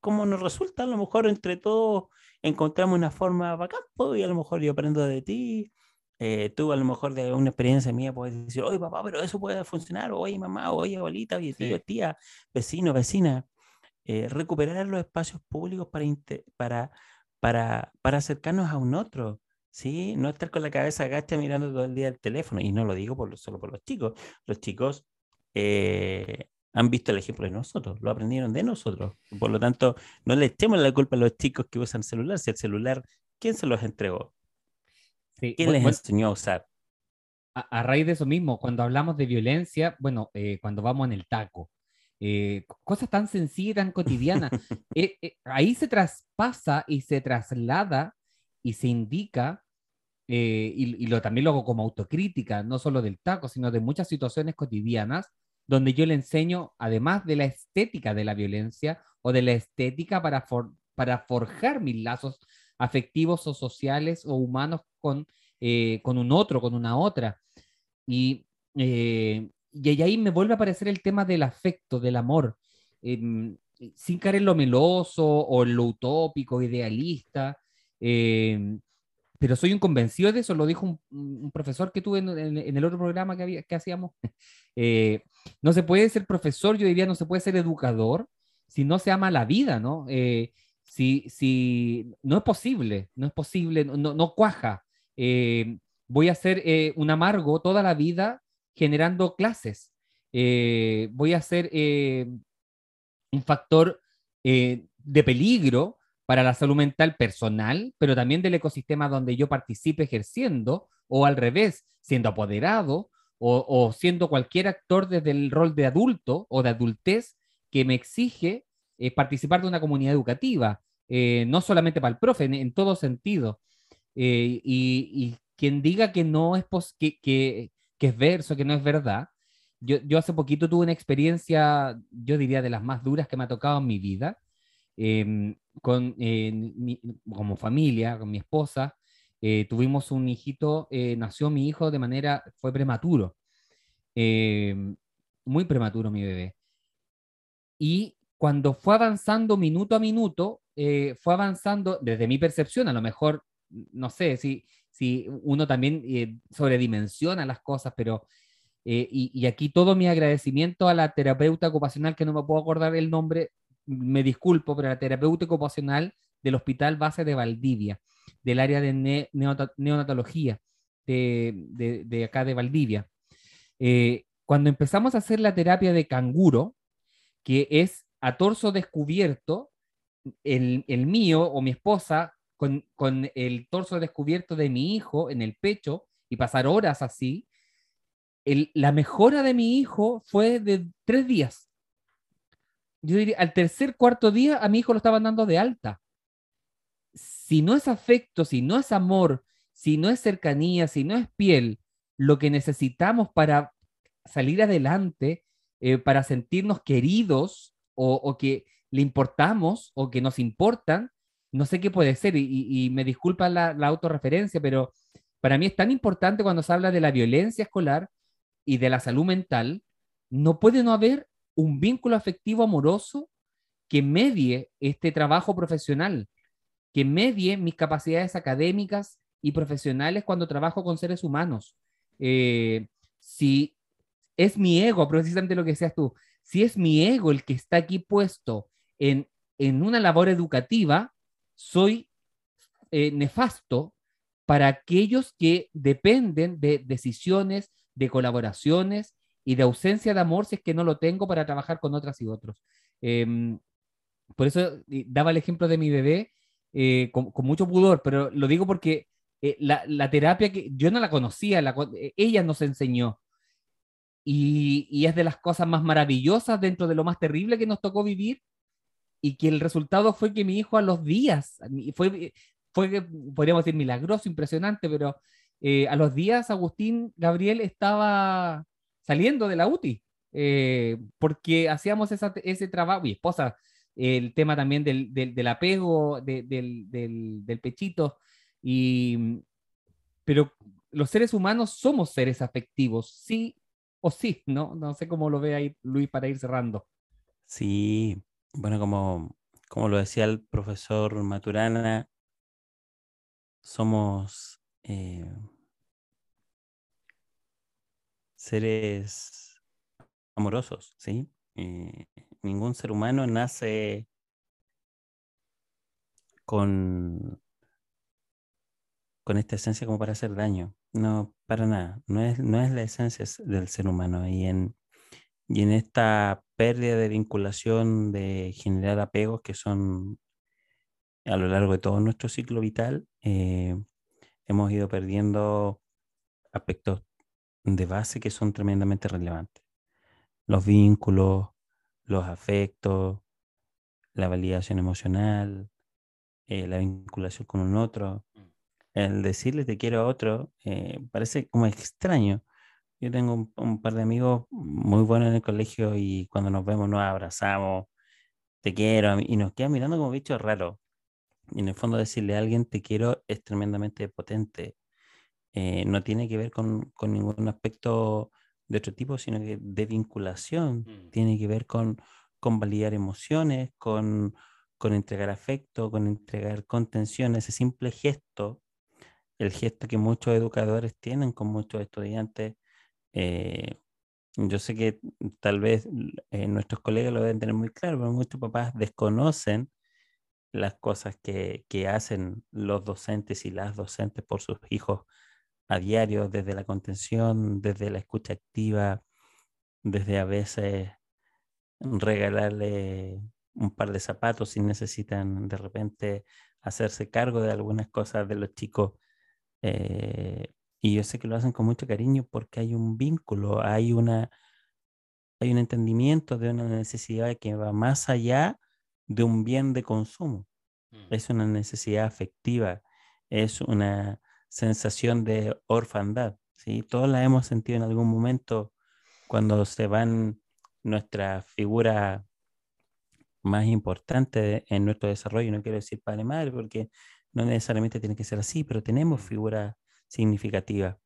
cómo nos resulta. A lo mejor entre todos encontramos una forma bacán, y a lo mejor yo aprendo de ti. Eh, tú a lo mejor de una experiencia mía puedes decir, oye papá, pero eso puede funcionar, oye mamá, oye abuelita, oye tío, tía, vecino, vecina. Eh, recuperar los espacios públicos para, para, para, para acercarnos a un otro. ¿Sí? No estar con la cabeza agacha mirando todo el día el teléfono. Y no lo digo por, solo por los chicos. Los chicos eh, han visto el ejemplo de nosotros, lo aprendieron de nosotros. Por lo tanto, no le echemos la culpa a los chicos que usan celular. Si el celular, ¿quién se los entregó? ¿Quién les enseñó a usar?
A, raíz de eso mismo, cuando hablamos de violencia, bueno, eh, cuando vamos en el taco, eh, cosas tan sencillas, tan cotidianas. Ahí se traspasa y se traslada y se indica, eh, y, y lo, también lo hago como autocrítica, no solo del taco, sino de muchas situaciones cotidianas, donde yo le enseño, además de la estética de la violencia o de la estética para, for- para forjar mis lazos afectivos o sociales o humanos con, eh, con un otro, con una otra. Y, eh, y ahí me vuelve a aparecer el tema del afecto, del amor, em, sin caer en lo meloso o en lo utópico, idealista. em, pero soy un convencido de eso, lo dijo un, un profesor que tuve en, en- en el otro programa que, hacíamos. Eh, no se puede ser profesor, yo diría, no se puede ser educador si no se ama la vida, ¿no? Eh, si, si no es posible, no es posible, no, no, cuaja. Eh, voy a ser un amargo toda la vida generando clases. Voy a ser un factor de peligro para la salud mental personal, pero también del ecosistema donde yo participe ejerciendo, o al revés, siendo apoderado, o, o siendo cualquier actor desde el rol de adulto o de adultez que me exige eh, participar de una comunidad educativa, eh, no solamente para el profe, en, en todo sentido. Eh, y, y quien diga que no es pos que, que, que es verso, que no es verdad, yo, yo hace poquito tuve una experiencia, yo diría, de las más duras que me ha tocado en mi vida, eh, con, mi- como familia, con mi esposa. eh, tuvimos un hijito, eh, nació mi hijo de manera, fue prematuro, eh, muy prematuro mi bebé. Y cuando fue avanzando minuto a minuto, eh, fue avanzando desde mi percepción, a lo mejor, no sé si, si uno también sobredimensiona las cosas, pero eh, y, y aquí todo mi agradecimiento a la terapeuta ocupacional, que no me puedo acordar el nombre, me disculpo, pero la terapeuta ocupacional del Hospital Base de Valdivia, del área de neonatología de, acá de Valdivia. Eh, cuando empezamos a hacer la terapia de canguro, que es a torso descubierto, el, mío o mi esposa con, el torso descubierto de mi hijo en el pecho y pasar horas así, la mejora de mi hijo fue de tres días. Yo diría, al tercer, cuarto día a mi hijo lo estaban dando de alta. Si no es afecto, si no es amor, si no es cercanía, si no es piel, lo que necesitamos para salir adelante, eh, para sentirnos queridos o, que le importamos o que nos importan, no sé qué puede ser. Y me disculpa la, la autorreferencia, pero para mí es tan importante cuando se habla de la violencia escolar y de la salud mental, no puede no haber un vínculo afectivo amoroso que medie este trabajo profesional, que medie mis capacidades académicas y profesionales cuando trabajo con seres humanos. Eh, si es mi ego, precisamente lo que decías tú, si es mi ego el que está aquí puesto en, en una labor educativa, soy eh, nefasto para aquellos que dependen de decisiones, de colaboraciones y de ausencia de amor si es que no lo tengo para trabajar con otras y otros. Em, por eso eh, daba el ejemplo de mi bebé eh, con, con mucho pudor, pero lo digo porque eh, la, la terapia que yo no la conocía, la eh, ella nos enseñó. Y, y es de las cosas más maravillosas dentro de lo más terrible que nos tocó vivir y que el resultado fue que mi hijo a los días, fue, fue podríamos decir, milagroso, impresionante, pero eh, a los días Agustín Gabriel estaba saliendo de la UTI, eh, porque hacíamos esa- ese trabajo, mi esposa, el tema también del, del, apego, de- del, del, del pechito, y, pero los seres humanos somos seres afectivos, sí o sí, ¿no? No sé cómo lo ve ahí Luis para ir cerrando.
Sí, bueno, como, como lo decía el profesor Maturana, somos eh, seres amorosos, ¿sí? Eh, ningún ser humano nace con, con esta esencia como para hacer daño. No, para nada. No es, no es la esencia del ser humano. Y en, y en esta pérdida de vinculación, de generar apegos que son a lo largo de todo nuestro ciclo vital, eh, hemos ido perdiendo aspectos de base que son tremendamente relevantes. Los vínculos, los afectos, la validación emocional, eh, la vinculación con un otro.
Mm.
El decirle te quiero a otro eh, parece como extraño. Yo tengo un, un par de amigos muy buenos en el colegio y cuando nos vemos nos abrazamos, te quiero, y nos quedan mirando como bichos raros. Y en el fondo decirle a alguien te quiero es tremendamente potente. Eh, no tiene que ver con, con ningún aspecto de otro tipo, sino que de vinculación.
Mm.
Tiene que ver con, con validar emociones, con, con entregar afecto, con entregar contención. Ese simple gesto, el gesto que muchos educadores tienen con muchos estudiantes. eh, yo sé que tal vez eh, nuestros colegas lo deben tener muy claro, pero muchos papás desconocen las cosas que, que hacen los docentes y las docentes por sus hijos a diario, desde la contención, desde la escucha activa, desde a veces regalarle un par de zapatos si necesitan de repente hacerse cargo de algunas cosas de los chicos. eh, y yo sé que lo hacen con mucho cariño porque hay un vínculo, hay una, hay un entendimiento de una necesidad que va más allá de un bien de consumo
Mm.
es una necesidad afectiva, es una sensación de orfandad, ¿sí? Todos la hemos sentido en algún momento cuando se van nuestras figuras más importantes en nuestro desarrollo, no quiero decir padre madre, porque no necesariamente tiene que ser así, pero tenemos figuras significativas.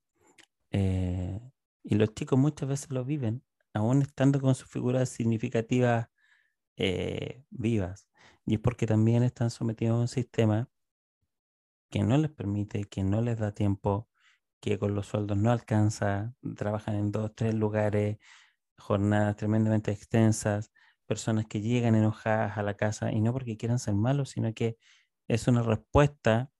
Eh, y los chicos muchas veces lo viven, aún estando con sus figuras significativas eh, vivas. Y es porque también están sometidos a un sistema que no les permite, que no les da tiempo, que con los sueldos no alcanza, trabajan en dos, tres lugares, jornadas tremendamente extensas, personas que llegan enojadas a la casa y no porque quieran ser malos, sino que es una respuesta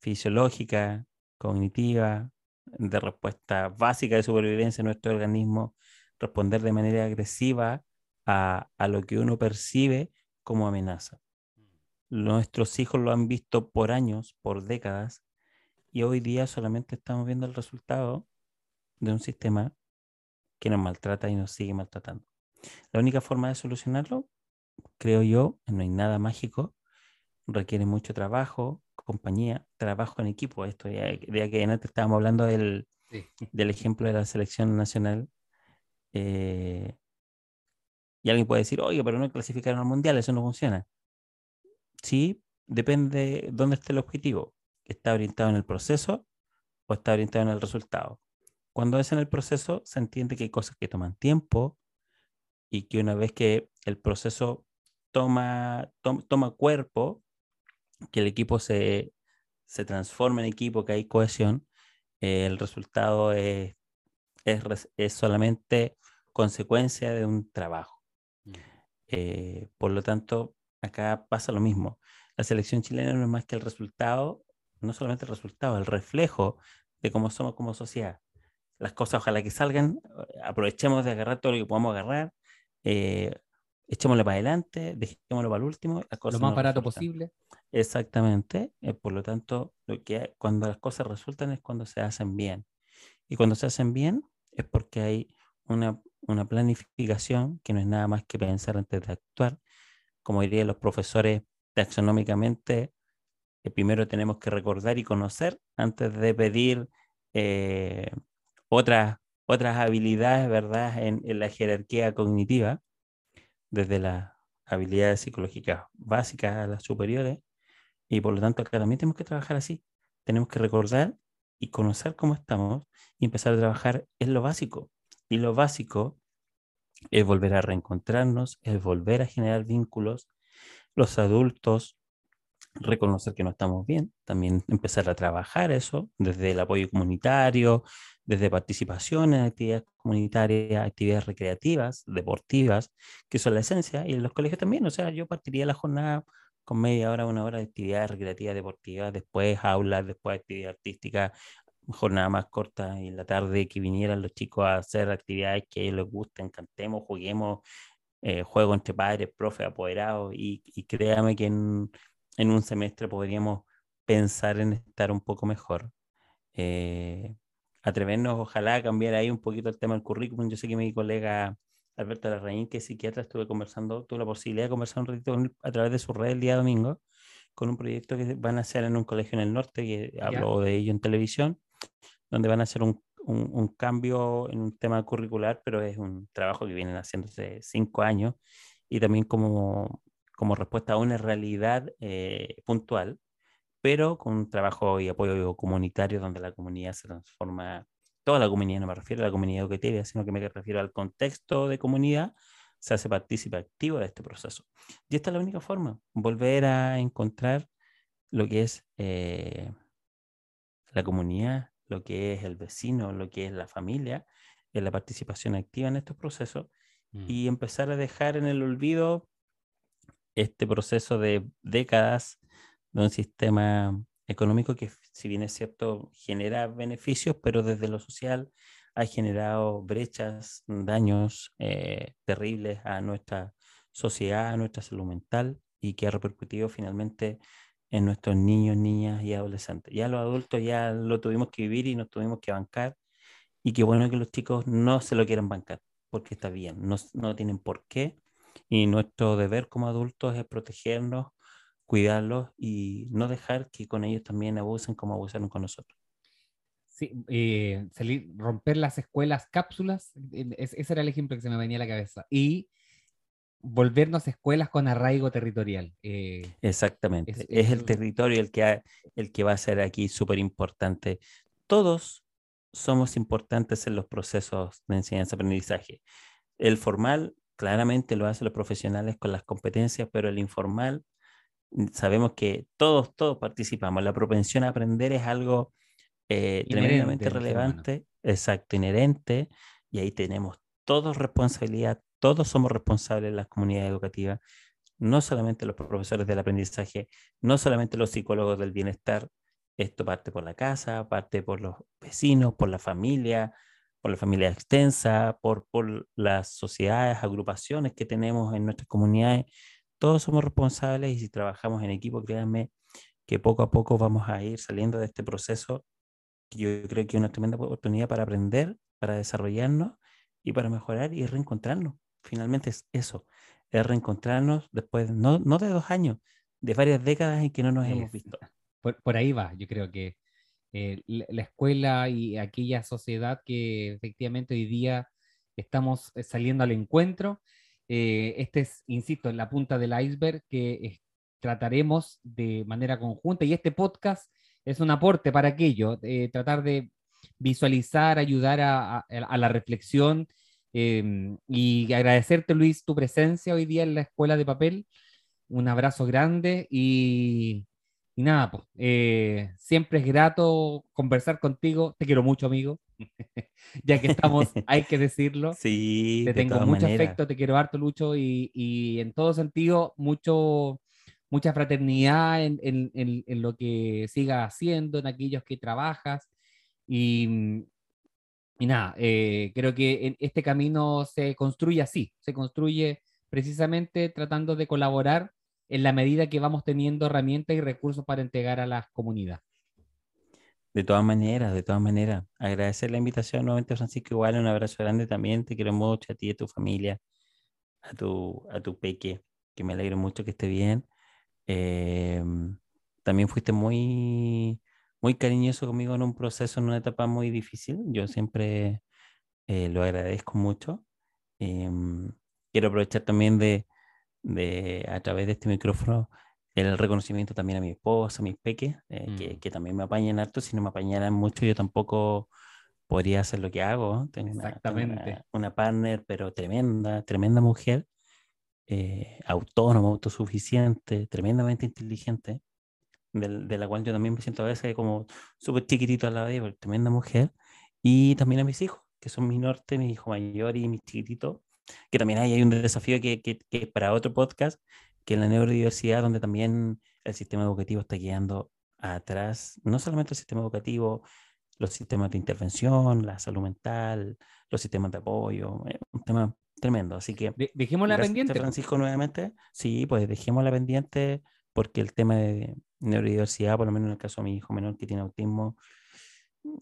fisiológica, cognitiva, de respuesta básica de supervivencia en nuestro organismo, responder de manera agresiva a, a lo que uno percibe como amenaza. Nuestros hijos lo han visto por años, por décadas, y hoy día solamente estamos viendo el resultado de un sistema que nos maltrata y nos sigue maltratando. La única forma de solucionarlo, creo yo, no hay nada mágico, requiere mucho trabajo, compañía, trabajo en equipo. Esto ya, ya que antes estábamos hablando del,
Sí.
del ejemplo de la selección nacional. eh, y alguien puede decir, oye, pero no clasificaron al mundial, eso no funciona. Sí, depende de dónde esté el objetivo. ¿Está orientado en el proceso o está orientado en el resultado? Cuando es en el proceso, se entiende que hay cosas que toman tiempo y que una vez que el proceso toma, tom- toma cuerpo, que el equipo se, se transforma en equipo, que hay cohesión, eh, el resultado es, es, es solamente consecuencia de un trabajo.
Mm.
Eh, por lo tanto, acá pasa lo mismo. La selección chilena no es más que el resultado, no solamente el resultado, el reflejo de cómo somos como sociedad. Las cosas, ojalá que salgan, aprovechemos de agarrar todo lo que podamos agarrar, eh, echémoslo para adelante, dejémoslo para el último. Las
Lo más barato
resultan.
posible.
Exactamente. eh, por lo tanto, lo que, cuando las cosas resultan es cuando se hacen bien. Y cuando se hacen bien es porque hay una, una planificación que no es nada más que pensar antes de actuar. Como dirían los profesores taxonómicamente, eh, primero tenemos que recordar y conocer antes de pedir eh, otras, otras habilidades, ¿verdad? En, en la jerarquía cognitiva, desde las habilidades psicológicas básicas a las superiores. Y por lo tanto, acá también tenemos que trabajar así. Tenemos que recordar y conocer cómo estamos y empezar a trabajar en lo básico. Y lo básico es volver a reencontrarnos, es volver a generar vínculos. Los adultos, reconocer que no estamos bien, también empezar a trabajar eso desde el apoyo comunitario, desde participación en actividades comunitarias, actividades recreativas, deportivas, que son la esencia, y en los colegios también, o sea, yo partiría la jornada con media hora, una hora de actividades recreativas, deportivas, después aulas, después actividad artística, jornada más corta y en la tarde que vinieran los chicos a hacer actividades que a ellos les gusten, cantemos, juguemos, eh, juego entre padres, profe, apoderados, y, y créame que en, en un semestre podríamos pensar en estar un poco mejor. Eh, atrevernos, ojalá, a cambiar ahí un poquito el tema del currículum. Yo sé que mi colega Alberto Larraín, que es psiquiatra, estuve conversando, tuve la posibilidad de conversar un ratito a través de su red el día domingo, con un proyecto que van a hacer en un colegio en el norte, que habló de ello en televisión, donde van a hacer un, un, un, cambio en un tema curricular, pero es un trabajo que vienen haciendo hace cinco años y también como, como respuesta a una realidad eh, puntual, pero con un trabajo y apoyo comunitario donde la comunidad se transforma toda la comunidad, no me refiero a la comunidad educativa, sino que me refiero al contexto de comunidad, se hace partícipe activo de este proceso. Y esta es la única forma, volver a encontrar lo que es eh, la comunidad, lo que es el vecino, lo que es la familia, en la participación activa en estos procesos mm. y empezar a dejar en el olvido este proceso de décadas de un sistema económico que, si bien es cierto, genera beneficios, pero desde lo social ha generado brechas, daños eh, terribles a nuestra sociedad, a nuestra salud mental y que ha repercutido finalmente en nuestros niños, niñas y adolescentes. Ya los adultos ya lo tuvimos que vivir y nos tuvimos que bancar y qué bueno que los chicos no se lo quieran bancar, porque está bien, no, no tienen por qué y nuestro deber como adultos es protegernos cuidarlos y no dejar que con ellos también abusen como abusaron con nosotros.
Sí, eh, salir, romper las escuelas cápsulas, ese era el ejemplo que se me venía a la cabeza. Y volvernos escuelas con arraigo territorial.
Eh, Exactamente, es, es, el territorio el que, el que va a ser aquí súper importante. Todos somos importantes en los procesos de enseñanza-aprendizaje. El formal claramente lo hacen los profesionales con las competencias, pero el informal sabemos que todos, todos participamos. La propensión a aprender es algo eh, tremendamente relevante, exacto, inherente, y ahí tenemos todos responsabilidad, todos somos responsables en las comunidades educativas, no solamente los profesores del aprendizaje, no solamente los psicólogos del bienestar, esto parte por la casa, parte por los vecinos, por la familia, por la familia extensa, por, las sociedades, agrupaciones que tenemos en nuestras comunidades todos somos responsables y si trabajamos en equipo, créanme que poco a poco vamos a ir saliendo de este proceso yo creo que es una tremenda oportunidad para aprender, para desarrollarnos y para mejorar y reencontrarnos. Finalmente es eso, es reencontrarnos después, no, no de dos años, de varias décadas en que no nos hemos visto.
Por, ahí va, yo creo que eh, la escuela y aquella sociedad que efectivamente hoy día estamos eh, saliendo al encuentro eh, este es, insisto, en la punta del iceberg que trataremos de manera conjunta y este podcast es un aporte para aquello, eh, tratar de visualizar, ayudar a, la reflexión em, y agradecerte, Luis, tu presencia hoy día en la Escuela de Papel. Un abrazo grande y, y nada, pues, eh, siempre es grato conversar contigo. Te quiero mucho, amigo. ya que estamos, hay que decirlo.
Sí,
te tengo mucho afecto, te quiero harto, Lucho, y, y, en todo sentido, mucho, mucha fraternidad en, en, en, lo que sigas haciendo, en aquellos que trabajas. Y, y nada, eh, creo que este camino se construye así, se construye precisamente tratando de colaborar en la medida que vamos teniendo herramientas y recursos para entregar a las comunidades.
De todas maneras, de todas maneras, agradecer la invitación nuevamente, Francisco. Igual un abrazo grande también. Te quiero mucho a ti a tu familia, a tu, a tu peque, que me alegro mucho que esté bien. Em, también fuiste muy, muy cariñoso conmigo en un proceso, en una etapa muy difícil. Yo siempre eh, lo agradezco mucho. Em, quiero aprovechar también de, de, a través de este micrófono, el reconocimiento también a mi esposa, a mis peques, eh, que, mm. que, también me apañan harto. Si no me apañaran mucho, yo tampoco podría hacer lo que hago. Tengo
Exactamente.
Una, partner, pero tremenda, tremenda mujer, eh, autónoma, autosuficiente, tremendamente inteligente, de, de, la cual yo también me siento a veces como súper chiquitito al lado de ella, tremenda mujer. Y también a mis hijos, que son mi norte, mi hijo mayor y mis chiquititos, que también hay, hay un desafío que, que, que para otro podcast, que en la neurodiversidad, donde también el sistema educativo está quedando atrás, no solamente el sistema educativo, los sistemas de intervención, la salud mental, los sistemas de apoyo, un tema tremendo. Así que
dejémosla pendiente.
Francisco nuevamente, sí, pues dejémosla pendiente porque el tema de neurodiversidad, por lo menos en el caso de mi hijo menor que tiene autismo,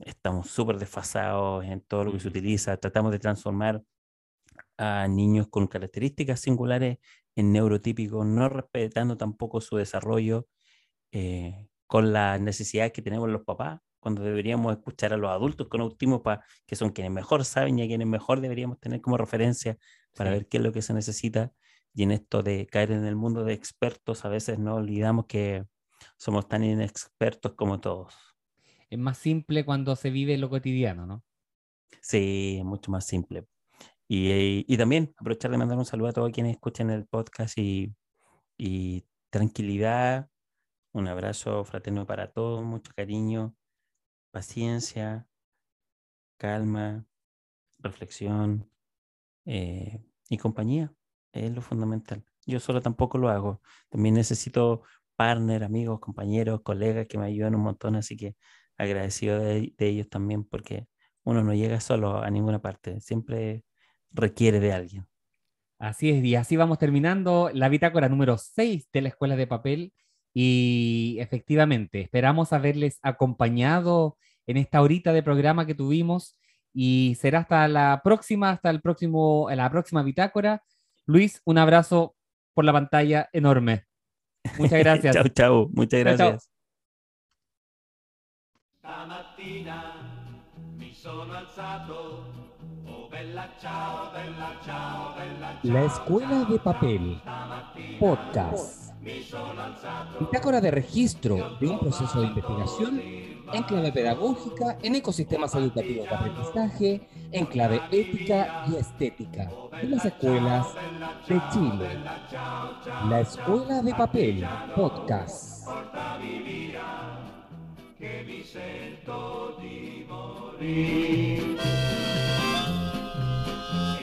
estamos súper desfasados en todo lo que se utiliza, tratamos de transformar a niños con características singulares en neurotípicos, no respetando tampoco su desarrollo eh, con las necesidades que tenemos los papás, cuando deberíamos escuchar a los adultos con autismo, para que son quienes mejor saben y a quienes mejor deberíamos tener como referencia para ver qué es lo que se necesita. Y en esto de caer en el mundo de expertos, a veces no olvidamos que somos tan inexpertos como todos.
Es más simple cuando se vive lo cotidiano, ¿no?
Sí, es mucho más simple. Y, y, también aprovechar de mandar un saludo a todos quienes escuchan el podcast y, y tranquilidad, un abrazo fraterno para todos, mucho cariño, paciencia, calma, reflexión eh, y compañía. Es lo fundamental. Yo solo tampoco lo hago. También necesito partner, amigos, compañeros, colegas que me ayudan un montón, así que agradecido de, ellos también porque uno no llega solo a ninguna parte. Siempre requiere de alguien.
Así es, y así vamos terminando la bitácora número 6 de la Escuela de Papel. Y efectivamente, esperamos haberles acompañado en esta horita de programa que tuvimos. Y será hasta la próxima, hasta el próximo, la próxima bitácora. Luis, un abrazo por la pantalla enorme. Muchas gracias.
chao, chao. Muchas gracias.
La Escuela de Papel, podcast. Bitácora de registro de un proceso de investigación en clave pedagógica en ecosistemas educativos de aprendizaje, en clave ética y estética de las escuelas de Chile. La Escuela de Papel, podcast.